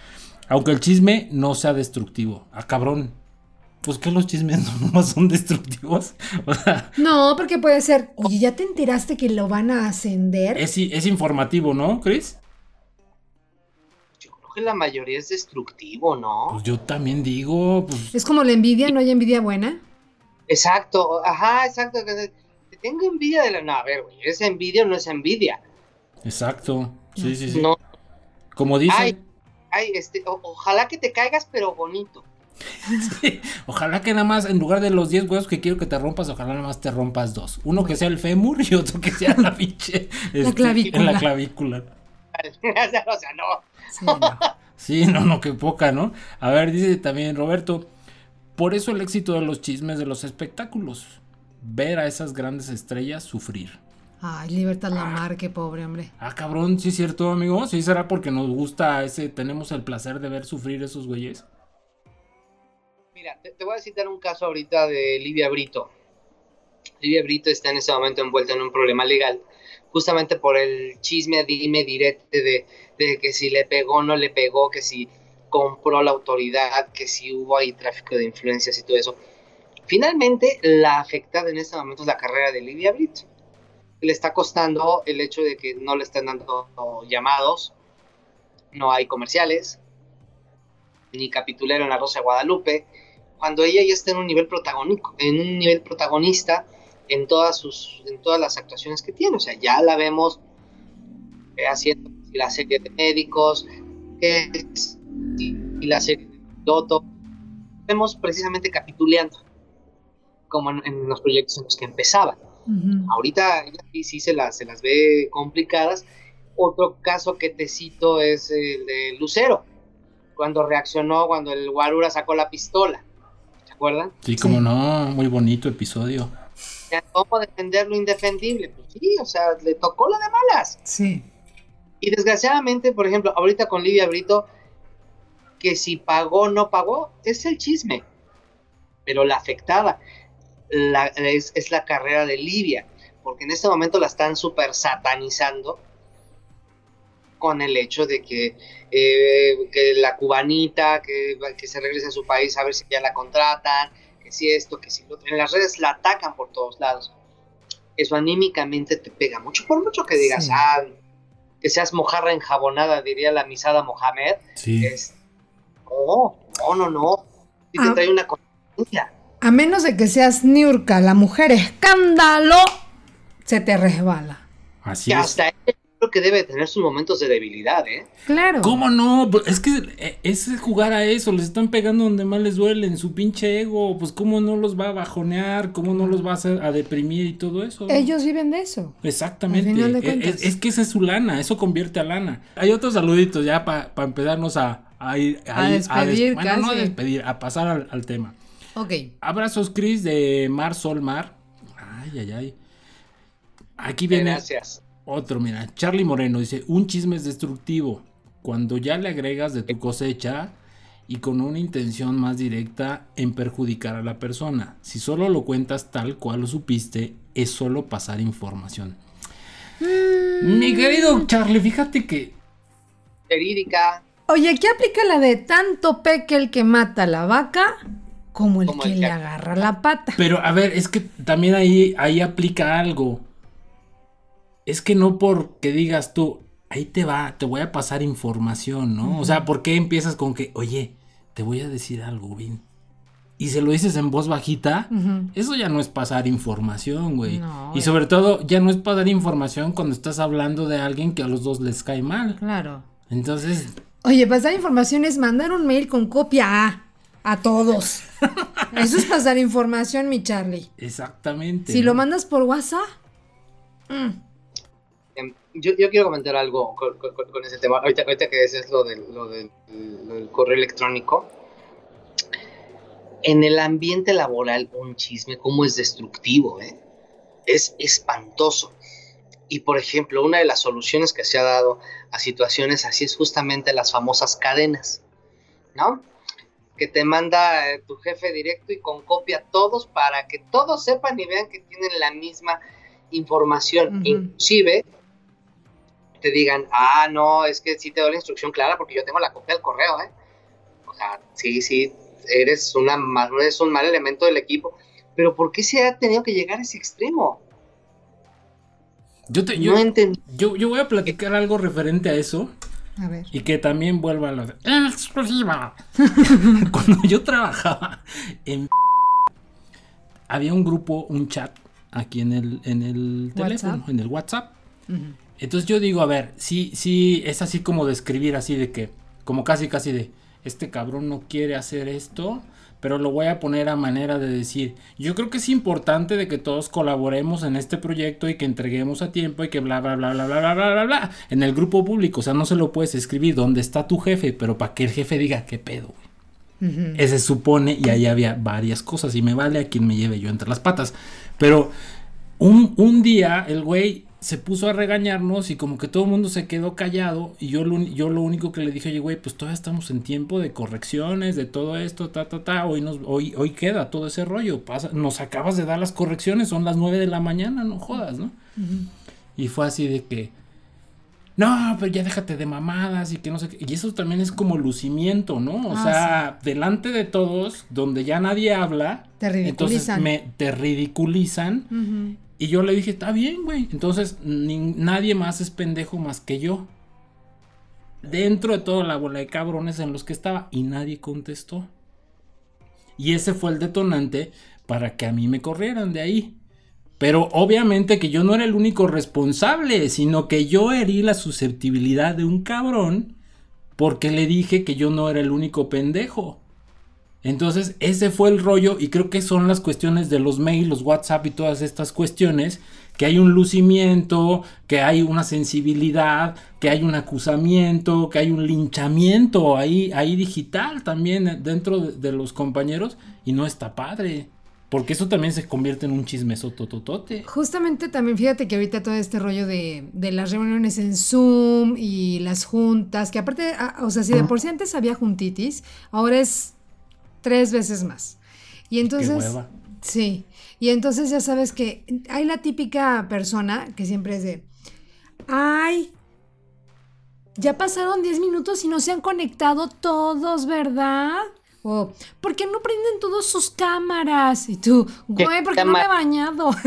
Aunque el chisme no sea destructivo. Ah, cabrón pues que los chismes no son destructivos. no, porque puede ser, oye, ¿ya te enteraste que lo van a ascender? Es, es informativo, ¿no, Chris? Yo creo que la mayoría es destructivo, ¿no? Pues yo también digo. Pues... Es como la envidia, ¿no hay envidia buena? Exacto, ajá, exacto. Tengo envidia de la. No, a ver, güey, ¿es envidia o no es envidia? Exacto, sí, sí, sí. Como dicen. Ay, ay este, ojalá que te caigas, pero bonito. Ojalá que nada más, en lugar de los 10 huesos que quiero que te rompas, ojalá nada más te rompas dos. Uno que sea el fémur y otro que sea la pinche. la clavícula. En la clavícula. o sea, no. Sí, no. sí, no, no, que poca, ¿no? A ver, dice también Roberto. Por eso el éxito de los chismes de los espectáculos. Ver a esas grandes estrellas sufrir. Ay, Libertad Lamar, qué pobre hombre. Ah, cabrón, sí es cierto, amigo. Sí será porque nos gusta ese, tenemos el placer de ver sufrir esos güeyes. Mira, te, voy a citar un caso ahorita de Livia Brito. Livia Brito está en este momento envuelta en un problema legal, justamente por el chisme, dime, direte de, de que si le pegó no le pegó, que si compró la autoridad, que si hubo ahí tráfico de influencias y todo eso. Finalmente, la afectada en este momento es la carrera de Livia Brito. Le está costando el hecho de que no le están dando llamados, no hay comerciales, ni capitulero en la Rosa de Guadalupe, cuando ella ya está en un nivel protagónico, en un nivel protagonista en todas sus, en todas las actuaciones que tiene. O sea, ya la vemos eh, haciendo la serie de médicos, y, la serie de piloto. Vemos precisamente capituleando, como en, los proyectos en los que empezaba. Ahorita sí, sí se, las, se las ve complicadas. Otro caso que te cito es el de Lucero, cuando reaccionó, cuando el Guarura sacó la pistola acuerdan? Sí, como no, muy bonito episodio. ¿Cómo defender lo indefendible? Pues sí, o sea, le tocó la de malas. Sí. Y desgraciadamente, por ejemplo, ahorita con Lidia Brito, que si pagó o no pagó, es el chisme. Pero la afectada es, la carrera de Livia. porque en este momento la están súper satanizando con el hecho de que, eh, que la cubanita, que, que, se regrese a su país a ver si ya la contratan, que si esto, que si lo otro. En las redes la atacan por todos lados. Eso anímicamente te pega mucho, por mucho que digas, ah, que seas mojarra enjabonada, diría la misada Mohamed. Sí. Es, no, no, no, no. Y te Ah. trae una conciencia. A menos de que seas Niurka, la mujer escándalo, se te resbala. Así Que es. hasta él creo que debe tener sus momentos de debilidad, ¿eh? Claro. ¿Cómo no? Pues Es que eh, es jugar a eso, les están pegando donde más les duele, en su pinche ego, pues cómo no los va a bajonear, cómo no los va a hacer a deprimir y todo eso. Ellos viven de eso. Exactamente. Al final de cuentas. Es, es que esa es su lana, eso convierte a lana. Hay otros saluditos ya para empezarnos a, a ir A ir- despedir bueno, no a despedir, a pasar al, al tema. Ok. Abrazos, Chris, de Mar Sol Mar. Ay, ay, ay. Aquí viene Gracias. Otro, mira. Charlie Moreno dice: Un chisme es destructivo. Cuando ya le agregas de tu cosecha y con una intención más directa en perjudicar a la persona. Si solo lo cuentas tal cual lo supiste, es solo pasar información. Mi querido Charlie, fíjate que Verídica, Oye, ¿qué aplica la de tanto peque el que mata a la vaca como el Como que el le que- agarra la pata? Pero a ver, es que también ahí, ahí aplica algo. Es que no porque digas tú, ahí te va, te voy a pasar información, ¿no? O sea, ¿por qué empiezas con que, oye, te voy a decir algo, Vin? Y se lo dices en voz bajita, eso ya no es pasar información, güey. No, y sobre todo, ya no es pasar información cuando estás hablando de alguien que a los dos les cae mal. Claro. Entonces, Oye, pasar información es mandar un mail con copia a, a todos. Eso es pasar información, mi Charlie. exactamente. Si ¿no? lo mandas por WhatsApp, mm, yo, yo quiero comentar algo con, con- con- con ese tema. Ahorita, ahorita que es lo del, lo del- lo del correo electrónico. En el ambiente laboral, un chisme, cómo es destructivo, ¿eh? Es espantoso. Y por ejemplo, una de las soluciones que se ha dado a situaciones así es justamente las famosas cadenas, ¿no? Que te manda eh, tu jefe directo y con copia a todos para que todos sepan y vean que tienen la misma información. Inclusive te digan, ah, no, es que sí te doy la instrucción clara porque yo tengo la copia del correo, ¿eh? O sea, sí, sí, eres, una, eres un mal elemento del equipo. Pero ¿por qué se ha tenido que llegar a ese extremo? Yo, te, yo, no entendí. yo, yo voy a platicar algo referente a eso. a ver. Y que también vuelva a la exclusiva. Cuando yo trabajaba en había un grupo, un chat aquí en el, en el teléfono, WhatsApp. en el WhatsApp. Ujú. Entonces yo digo, a ver, sí, sí, es así como de escribir así de que, como casi, casi de, este cabrón no quiere hacer esto, pero lo voy a poner a manera de decir, yo creo que es importante de que todos colaboremos en este proyecto y que entreguemos a tiempo y que bla, bla, bla, bla, bla, bla, bla, bla, bla, en el grupo público, o sea, no se lo puedes escribir donde está tu jefe, pero para que el jefe diga, qué pedo, güey. Ujú. Ese supone, y ahí había varias cosas, y me vale a quien me lleve yo entre las patas. Pero un, un día el güey se puso a regañarnos y como que todo el mundo se quedó callado. Y yo lo, yo lo único que le dije, oye, güey, pues todavía estamos en tiempo de correcciones, de todo esto, ta, ta, ta. Hoy, nos, hoy, hoy queda todo ese rollo. Pasa, nos acabas de dar las correcciones, son las 9 de la mañana, no jodas, ¿no? Y fue así de que, no, pero ya déjate de mamadas y que no sé qué. Y eso también es como lucimiento, ¿no? O Ah, sea, delante de todos, donde ya nadie habla, Te entonces ridiculizan. me, te ridiculizan. Y yo le dije, está bien, güey. Entonces nadie más es pendejo más que yo. Dentro de toda la bola de cabrones en los que estaba. Y nadie contestó. Y ese fue el detonante para que a mí me corrieran de ahí. Pero obviamente que yo no era el único responsable, sino que yo herí la susceptibilidad de un cabrón porque le dije que yo no era el único pendejo. Entonces, ese fue el rollo y creo que son las cuestiones de los mails, los WhatsApp y todas estas cuestiones, que hay un lucimiento, que hay una sensibilidad, que hay un acusamiento, que hay un linchamiento ahí, ahí digital también dentro de, de los compañeros y no está padre. Porque eso también se convierte en un chismesotototote. Justamente también fíjate que ahorita todo este rollo de, de las reuniones en Zoom y las juntas, que aparte, ah, o sea, si de por sí antes había juntitis, ahora es tres veces más. Y entonces, hueva. sí, Y entonces ya sabes que hay la típica persona que siempre es de, ay, ya pasaron 10 minutos y no se han conectado todos, ¿verdad? O, ¿por qué no prenden todas sus cámaras? Y tú, güey, ¿por qué no me he bañado?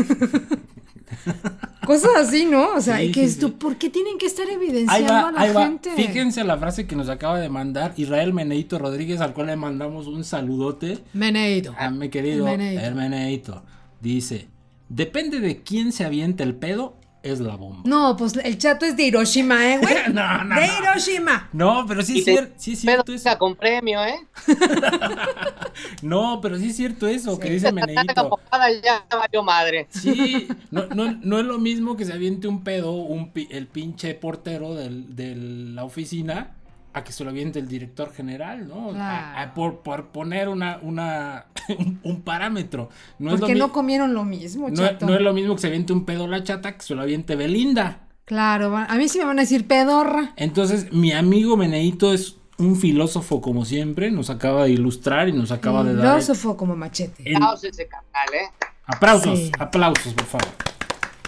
Cosas así, ¿no? O sea, Sí, que sí, es tú, sí. ¿por qué tienen que estar evidenciando va, a la va. gente? Fíjense la frase que nos acaba de mandar Israel Meneito Rodríguez, al cual le mandamos un saludote. Meneito. A mi querido El Meneito. el Meneito. Dice: Depende de quién se aviente el pedo, es la bomba. No, pues el chato es de Hiroshima, ¿eh, güey? No, no, de no. Hiroshima. No, pero sí es cierto, sí es Pero cierto eso. venga con premio, ¿eh? No, pero sí es cierto eso que dice La Meneito. pompada ya valió madre. Sí, no, no, no es lo mismo que se aviente un pedo un pi- el pinche portero del- de la oficina a que se lo aviente el director general, ¿no? A- Claro. a- por, por poner una, una un, un parámetro. No es, lo Porque no comieron lo mismo, no, chato. no es lo mismo que se aviente un pedo la chata que se lo aviente Belinda. Claro, a mí sí me van a decir pedorra. Entonces, mi amigo Meneito es un filósofo como siempre, nos acaba de ilustrar y nos acaba de dar... Filósofo como machete. el- Caos ese canal, ¿eh? Aplausos, Sí. aplausos, por favor.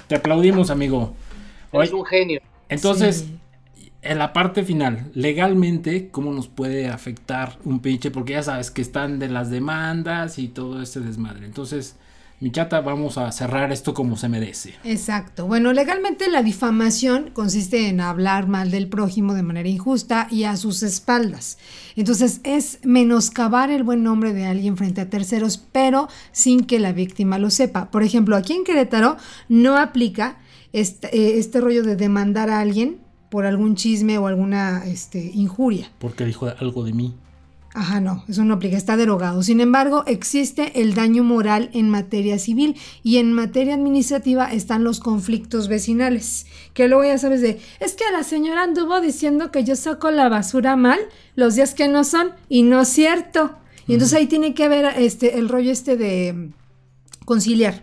Te aplaudimos, amigo. Oye, un genio. Entonces, Sí. En la parte final, legalmente, ¿cómo nos puede afectar un pinche? Porque ya sabes que están de las demandas y todo este desmadre. Entonces, mi chata, vamos a cerrar esto como se merece. Exacto. Bueno, legalmente la difamación consiste en hablar mal del prójimo de manera injusta y a sus espaldas. Entonces es menoscabar el buen nombre de alguien frente a terceros, pero sin que la víctima lo sepa. Por ejemplo, aquí en Querétaro no aplica este, eh, este rollo de demandar a alguien por algún chisme o alguna este, injuria. Porque dijo algo de mí. Ajá, no, eso no aplica, está derogado. Sin embargo, existe el daño moral en materia civil y en materia administrativa están los conflictos vecinales. Que luego ya sabes de, es que la señora anduvo diciendo que yo saco la basura mal los días que no son y no es cierto. Y entonces ahí tiene que haber este, el rollo este de conciliar.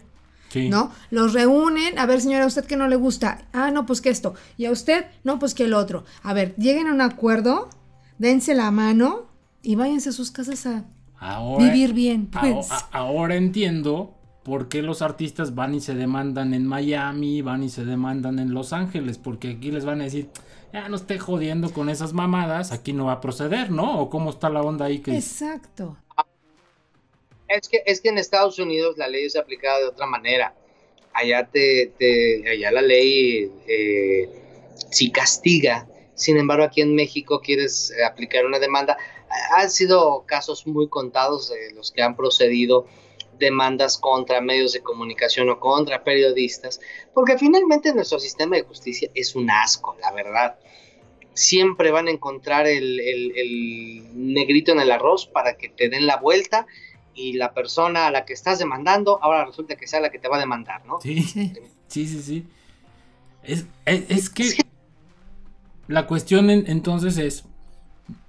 Sí. ¿no? Los reúnen, a ver señora, ¿a usted qué no le gusta? Ah, no, pues que esto. ¿Y a usted? No, pues que el otro. A ver, lleguen a un acuerdo, dense la mano y váyanse a sus casas a Ahora, vivir bien. Pues. ahora entiendo por qué los artistas van y se demandan en Miami, van y se demandan en Los Ángeles, porque aquí les van a decir, ya no esté jodiendo con esas mamadas, aquí no va a proceder, ¿no? ¿O cómo está la onda ahí que... Exacto. Es que, es que en Estados Unidos la ley es aplicada de otra manera. Allá te, allá la ley eh, sí castiga. Sin embargo, aquí en México quieres eh, aplicar una demanda. Han sido casos muy contados de los que han procedido demandas contra medios de comunicación o contra periodistas, porque finalmente nuestro sistema de justicia es un asco, la verdad. Siempre van a encontrar el negrito en el arroz para que te den la vuelta y la persona a la que estás demandando ahora resulta que sea la que te va a demandar, ¿no? Sí, Sí. sí, sí, sí. Es, es, es que la cuestión en- entonces es,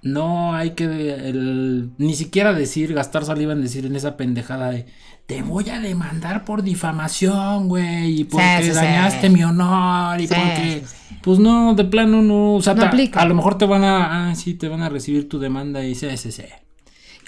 no hay que el- ni siquiera decir, gastar saliva en decir en esa pendejada de, te voy a demandar por difamación, güey, y porque sí, sí. dañaste mi honor, y Sí, porque, sí, pues no, de plano no, o sea, No ta- aplica. a lo mejor te van a, ah, sí, te van a recibir tu demanda y sí, sí, sí.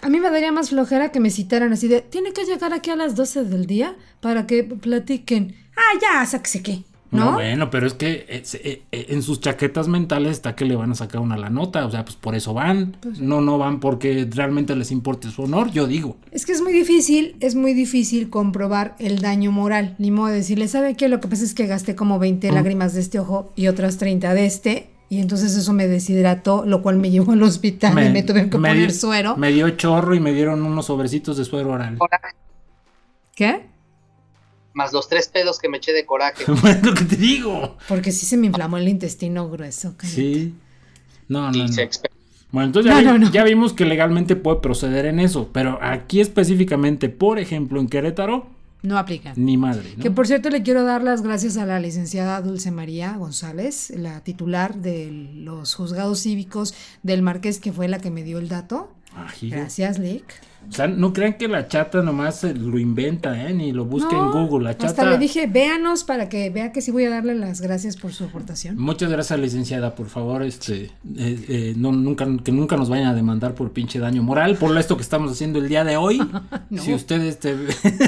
A mí me daría más flojera que me citaran así de, tiene que llegar aquí a las 12 del día para que platiquen. Ah, ya, sáquese qué. No, ¿No? bueno, pero es que eh, eh, eh, en sus chaquetas mentales está que le van a sacar una la nota, o sea, pues por eso van. Pues- no, no van porque realmente les importe su honor, yo digo. Es que es muy difícil, es muy difícil comprobar el daño moral. Ni modo de decirle, ¿sabe qué? Lo que pasa es que gasté como 20 lágrimas de este ojo y otras 30 de este. Y entonces eso me deshidrató, lo cual me llevó al hospital y me tuve que me poner di- suero. Me dio chorro y me dieron unos sobrecitos de suero oral. Coraje, ¿Qué? más los tres pedos que me eché de coraje. bueno, lo que te digo. Porque sí se me inflamó el intestino grueso. cállate. Sí. No, no, Bueno, entonces ya, No, vi- no, no. ya vimos que legalmente puede proceder en eso, pero aquí específicamente, por ejemplo, en Querétaro, No aplica. ni madre, ¿no? Que por cierto le quiero dar las gracias a la licenciada Dulce María González, la titular de los juzgados cívicos del Marqués, que fue la que me dio el dato. Ah. Gracias, Lick. O sea, no crean que la chata nomás lo inventa, ¿eh? Ni lo busque en Google. La chata... Hasta le dije, véanos para que vea que sí voy a darle las gracias por su aportación. Muchas gracias, licenciada. Por favor, este, eh, eh, no, nunca, que nunca nos vayan a demandar por pinche daño moral por esto que estamos haciendo el día de hoy. Si ustedes te...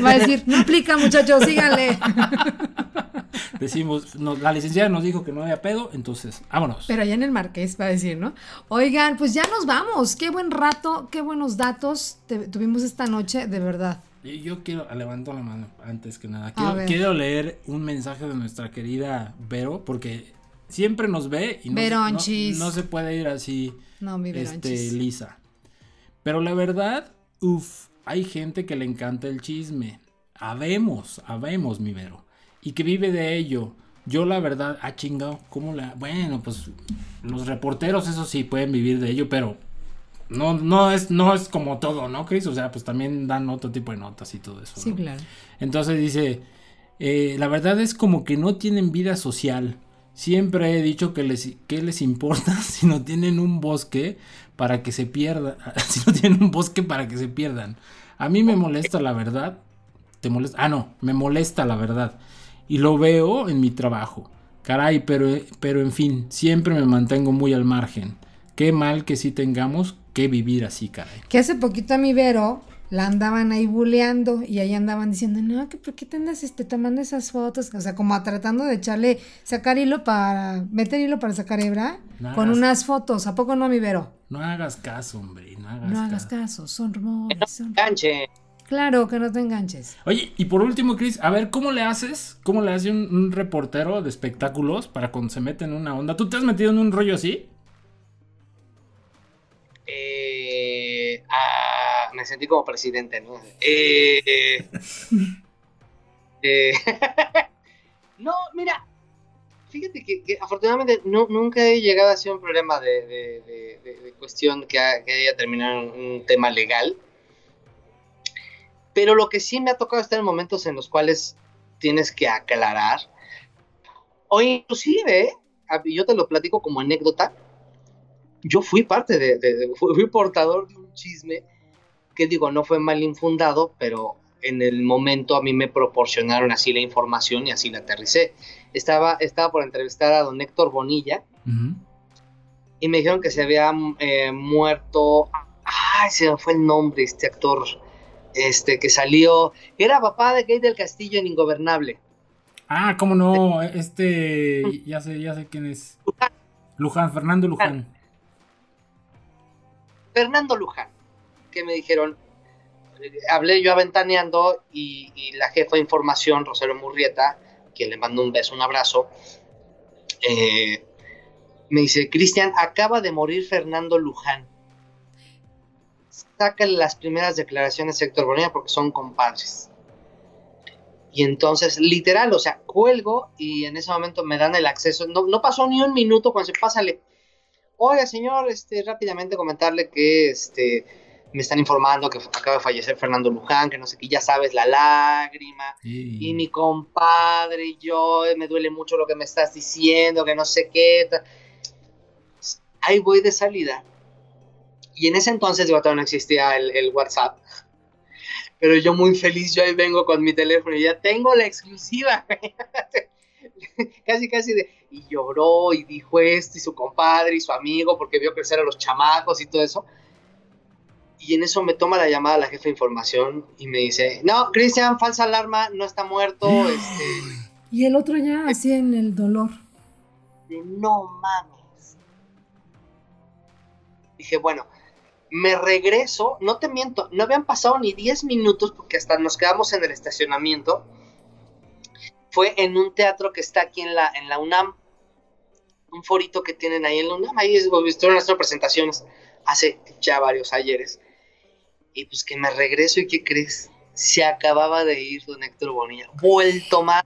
Va a decir, no aplica, muchachos, síganle. Decimos, la licenciada nos dijo que no había pedo, entonces, vámonos. Pero allá en el Marqués va a decir, ¿no? Oigan, pues ya nos vamos. Qué buen rato, qué buenos datos tuvimos esta noche, de verdad. Yo quiero, levanto la mano antes que nada. Quiero, leer un mensaje de nuestra querida Vero, porque siempre nos ve y no, no, se puede ir así. No, mi este, Lisa. Pero la verdad, uff, hay gente que le encanta el chisme. Habemos, habemos, mi Vero y que vive de ello. Yo la verdad, ah chingado, ¿cómo la...? Bueno, pues los reporteros eso sí pueden vivir de ello, pero no, no, es, no es como todo, ¿no, Chris? O sea, pues también dan otro tipo de notas y todo eso. Sí, claro. Entonces dice, eh, la verdad es como que no tienen vida social. Siempre he dicho que les, que les importa si no tienen un bosque para que se pierdan. si no tienen un bosque para que se pierdan. A mí me molesta la verdad. ¿Te molesta? Ah, no, me molesta la verdad y lo veo en mi trabajo. Caray, pero, pero en fin, siempre me mantengo muy al margen. Qué mal que sí tengamos que vivir así, caray. Que hace poquito a mi Vero la andaban ahí buleando y ahí andaban diciendo, no, que por qué te andas este, tomando esas fotos, o sea, como tratando de echarle, sacar hilo para, meter hilo para sacar hebra con unas fotos, ¿a poco no, mi Vero? No hagas caso, hombre, no hagas no hagas caso, son rumores. Son... Claro, que no te enganches. Oye, y por último, Chris, a ver, ¿cómo le haces? ¿Cómo le hace un, reportero de espectáculos para cuando se mete en una onda? ¿Tú te has metido en un rollo así? Eh, ah, me sentí como presidente, ¿no? Eh, eh, no, mira, fíjate que, afortunadamente nunca he llegado a ser un problema de, cuestión que, haya terminado en un tema legal pero lo que sí me ha tocado estar en momentos en los cuales tienes que aclarar, o inclusive, yo te lo platico como anécdota, yo fui parte de, fui portador de un chisme que digo, no fue mal infundado, pero en el momento a mí me proporcionaron así la información y así la aterricé. Estaba, estaba por entrevistar a don Héctor Bonilla y me dijeron que se había eh, muerto, ay, se me fue el nombre, este actor, este, que salió, era papá de Kate del Castillo en Ingobernable. Ah, cómo no, este, ya sé, ya sé quién es. Luján, Fernando Luján. Fernando Luján, que me dijeron, hablé yo aventaneando y, y la jefa de información, Rosario Murrieta, quien le mando un beso, un abrazo, eh, me dice, Cristian, acaba de morir Fernando Luján saca las primeras declaraciones de Héctor Bonilla porque son compadres. Y entonces, literal, o sea, cuelgo y en ese momento me dan el acceso. No, no pasó ni un minuto cuando se pásale. Oiga, señor, este, rápidamente comentarle que este, me están informando que acaba de fallecer Fernando Luján, que no sé qué, ya sabes, la lágrima. Y mi compadre y yo, eh, me duele mucho lo que me estás diciendo, que no sé qué. Ahí voy de salida y en ese entonces, digo, todavía no existía el, WhatsApp. Pero yo muy feliz, yo ahí vengo con mi teléfono y ya tengo la exclusiva. casi, casi de... Y lloró y dijo esto y su compadre y su amigo porque vio crecer a los chamacos y todo eso. Y en eso me toma la llamada la jefa de información y me dice, no, Cristian, falsa alarma, no está muerto. este... Y el otro ya así en el dolor. no mames. Dije, bueno, me regreso, no te miento, no habían pasado ni 10 minutos porque hasta nos quedamos en el estacionamiento. Fue en un teatro que está aquí en la, en la UNAM, un forito que tienen ahí en la UNAM, ahí estuvieron nuestras presentaciones hace ya varios ayeres. Y pues que me regreso y ¿qué crees? Se acababa de ir don Héctor Bonilla, vuelto más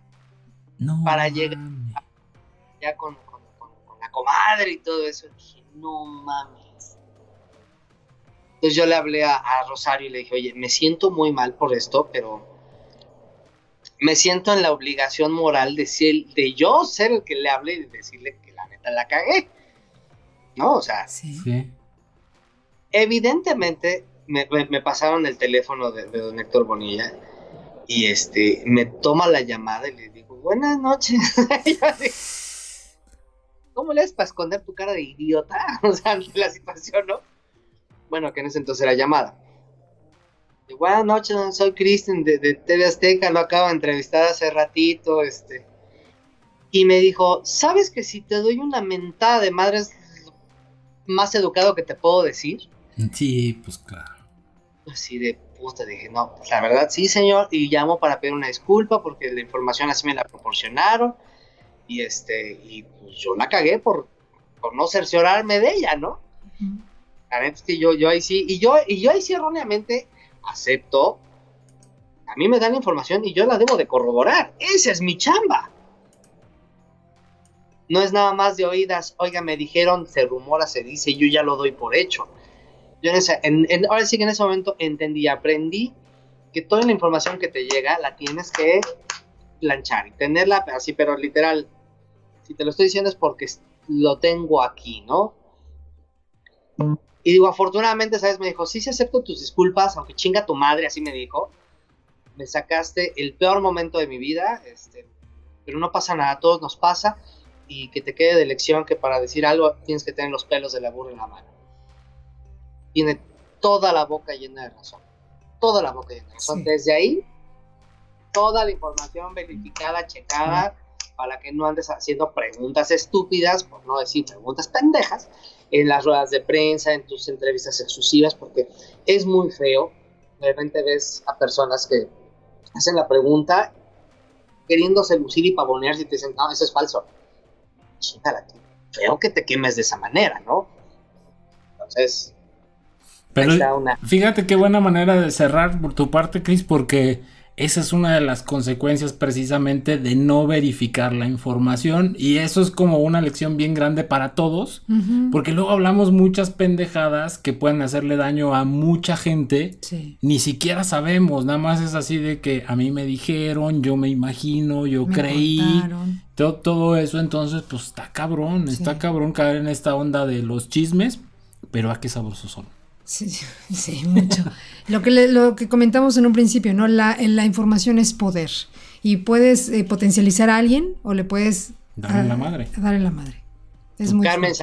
para llegar ya con, la comadre y todo eso. dije, no mames entonces yo le hablé a, Rosario y le dije, oye, me siento muy mal por esto, pero me siento en la obligación moral de, de yo ser el que le hable y decirle que la neta la cagué. ¿No? O sea, sí. evidentemente me, me- pasaron el teléfono de, de don Héctor Bonilla y este me toma la llamada y le digo, buenas noches. ¿Cómo le haces para esconder tu cara de idiota? O sea, ante la situación, ¿no? Bueno, que en ese entonces era llamada. Y, buenas noches, soy Kristen de, de TV Azteca, lo acabo de entrevistar hace ratito, este. Y me dijo, ¿sabes que si te doy una mentada de madre es lo más educado que te puedo decir? Sí, pues claro. Así de puta, dije, no, pues la verdad sí, señor, y llamo para pedir una disculpa porque la información así me la proporcionaron y este, y pues yo la cagué por, por no cerciorarme de ella, ¿no? La es que yo, yo ahí sí, y yo, y yo ahí sí erróneamente acepto, a mí me dan información y yo la debo de corroborar, esa es mi chamba. No es nada más de oídas, oiga, me dijeron, se rumora, se dice, yo ya lo doy por hecho. Yo en ese, en- ahora sí que en ese momento entendí, aprendí que toda la información que te llega la tienes que planchar y tenerla así, pero literal. Si te lo estoy diciendo es porque lo tengo aquí, ¿no? Y digo, afortunadamente, ¿sabes? Me dijo, sí, sí acepto tus disculpas, aunque chinga tu madre, así me dijo. Me sacaste el peor momento de mi vida, este, pero no pasa nada, a todos nos pasa. Y que te quede de lección que para decir algo tienes que tener los pelos de la burra en la mano. Tiene toda la boca llena de razón. Toda la boca llena de razón. Sí. Desde ahí, toda la información verificada, checada, para que no andes haciendo preguntas estúpidas, por no decir preguntas pendejas, en las ruedas de prensa, en tus entrevistas exclusivas, porque es muy feo. De repente ves a personas que hacen la pregunta queriéndose lucir y pavonearse y te dicen, no, eso es falso. Chingala, qué feo que te quemes de esa manera, ¿no? Entonces, Pero fíjate qué buena manera de cerrar por tu parte, Chris, porque esa es una de las consecuencias precisamente de no verificar la información y eso es como una lección bien grande para todos, porque luego hablamos muchas pendejadas que pueden hacerle daño a mucha gente. Sí. Ni siquiera sabemos, nada más es así de que a mí me dijeron, yo me imagino, yo Me creí, todo, todo eso, entonces pues está cabrón, está cabrón caer en esta onda de los chismes, pero a qué sabrosos son. Sí, sí, mucho. lo, que le- lo que comentamos en un principio, ¿no? La, la información es poder. Y puedes eh, potencializar a alguien o le puedes... Darle la madre. Darle la madre. Es muy Carmen,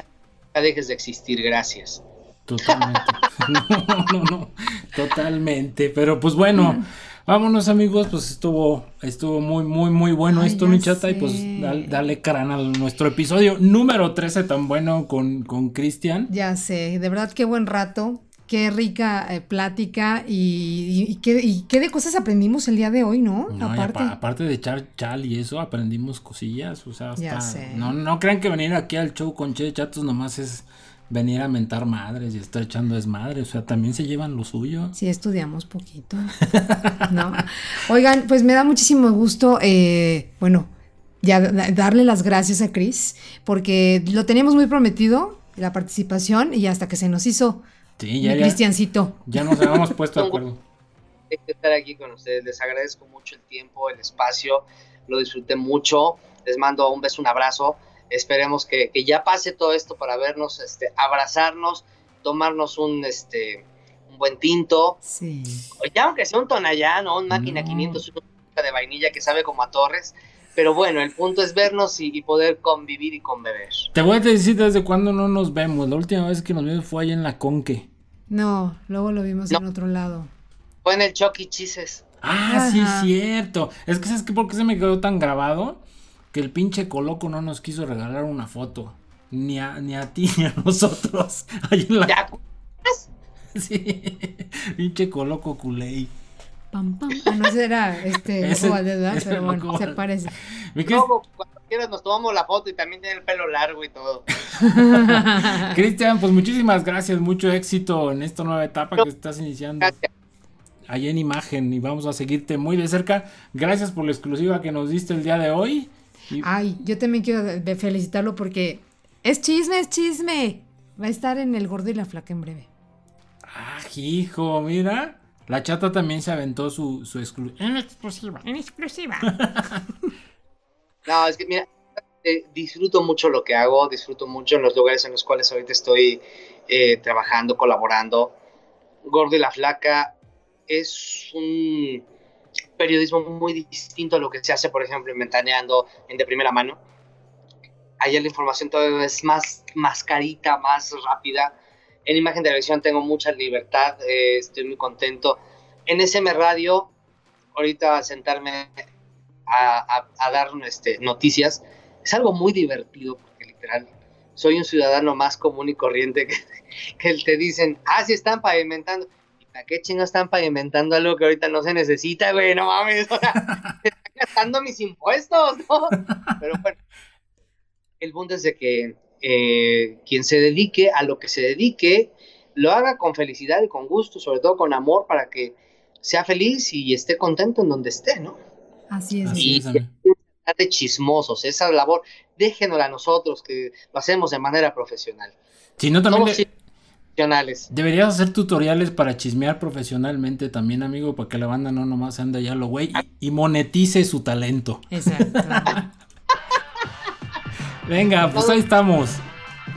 dejes de existir, gracias. Totalmente. no, no, no. Totalmente. Pero pues bueno, vámonos amigos. Pues estuvo, estuvo muy, muy, muy bueno Ay, esto, mi chata. Y pues dale, dale crán a nuestro episodio número 13 tan bueno con, con Cristian. Ya sé, de verdad qué buen rato, qué rica eh, plática y, y, y qué, y qué de cosas aprendimos el día de hoy, ¿no? No, Aparte. apa- aparte de echar chal y eso, aprendimos cosillas. O sea, Ya hasta- sé. No, no crean que venir aquí al show con Che de Chatos nomás es venir a mentar madres y estar echando desmadre. O sea, también se llevan lo suyo. Sí, estudiamos poquito. ¿no? Oigan, pues me da muchísimo gusto, eh, bueno, ya da- darle las gracias a Chris, porque lo teníamos muy prometido, la participación, y hasta que se nos hizo Sí, ya, ya, Cristiancito. ya nos habíamos puesto de acuerdo. de estar aquí con ustedes. Les agradezco mucho el tiempo, el espacio. Lo disfruté mucho. Les mando un beso, un abrazo. Esperemos que, que ya pase todo esto para vernos, este, abrazarnos, tomarnos un, este, un buen tinto. Sí. O ya aunque sea un tonallán o un máquina No. 500, una de vainilla que sabe como a torres. Pero bueno, el punto es vernos y, y poder convivir y conbeber. Te voy a decir desde cuándo no nos vemos. La última vez que nos vimos fue ahí en la Conque. No, luego lo vimos No. en otro lado. Fue en el Chucky Chises. Ah, sí, Ajá. cierto. Es que ¿sabes qué? ¿Por qué se me quedó tan grabado? Que el pinche Coloco no nos quiso regalar una foto. Ni a, ni a ti ni a nosotros. Ahí en la... Sí. Pinche Coloco culé. Pam, pam. Ah, no, ese era este Loco Valdés, ¿verdad? ese Pero bueno, se parece. Cris- luego, cuando quieras nos tomamos la foto y también tiene el pelo largo y todo. Cristian, pues muchísimas gracias. Mucho éxito en esta nueva etapa que estás iniciando. Gracias. Ahí en imagen y vamos a seguirte muy de cerca. Gracias por la exclusiva que nos diste el día de hoy. Y- Ay, yo también quiero felicitarlo porque es chisme, es chisme. Va a estar en El Gordo y la Flaca en breve. Ah, hijo, mira. La chata también se aventó su, su exclu- En exclusiva, en exclusiva. No, es que mira, eh, disfruto mucho lo que hago, disfruto mucho en los lugares en los cuales ahorita estoy eh, trabajando, colaborando. Gordo y la Flaca es un periodismo muy distinto a lo que se hace, por ejemplo, en Ventaneando, en De Primera Mano. Allá la información todavía es más, más carita, más rápida. En Imagen de Televisión tengo mucha libertad, eh, estoy muy contento. En SM Radio, ahorita sentarme a, a, a dar este, noticias, es algo muy divertido, porque literal, soy un ciudadano más común y corriente que, que te dicen, ah, sí están pavimentando. ¿Y para qué chingados están pavimentando algo que ahorita no se necesita, güey? No mames, o sea, se están gastando mis impuestos, ¿no? Pero bueno, el punto es de que eh, quien se dedique a lo que se dedique, lo haga con felicidad y con gusto, sobre todo con amor, para que sea feliz y esté contento en donde esté, ¿no? Así es. Así Y es, de chismosos, esa labor, déjenosla a nosotros, que lo hacemos de manera profesional. Si no, también le- profesionales. deberías hacer tutoriales para chismear profesionalmente también, amigo, para que la banda no nomás ande ya lo güey y, y monetice su talento. Exacto. Venga, pues ahí estamos.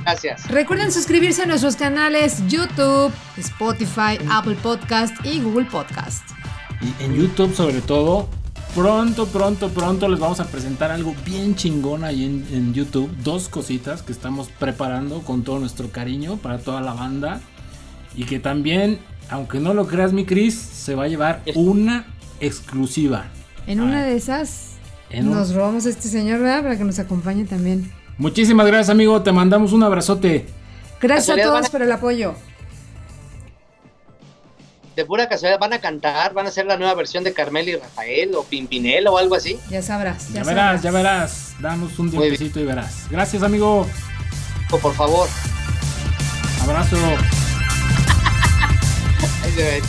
Gracias. Recuerden suscribirse a nuestros canales YouTube, Spotify, Apple Podcast y Google Podcast. Y en YouTube sobre todo, pronto, pronto, pronto les vamos a presentar algo bien chingón ahí en, en YouTube. Dos cositas que estamos preparando con todo nuestro cariño para toda la banda. Y que también, aunque no lo creas mi Cris, se va a llevar una exclusiva. En una de esas En un- nos robamos a este señor, ¿verdad? Para que nos acompañe también. Muchísimas gracias amigo, te mandamos un abrazote. Gracias a todos van a- por el apoyo. De pura casualidad van a cantar, van a hacer la nueva versión de Carmel y Rafael o Pimpinela o algo así. Ya sabrás. Ya, Ya, verás, sabrás. ya verás. Danos un tiempecito y verás. Gracias amigo. O por favor. Abrazo. Ahí se ve.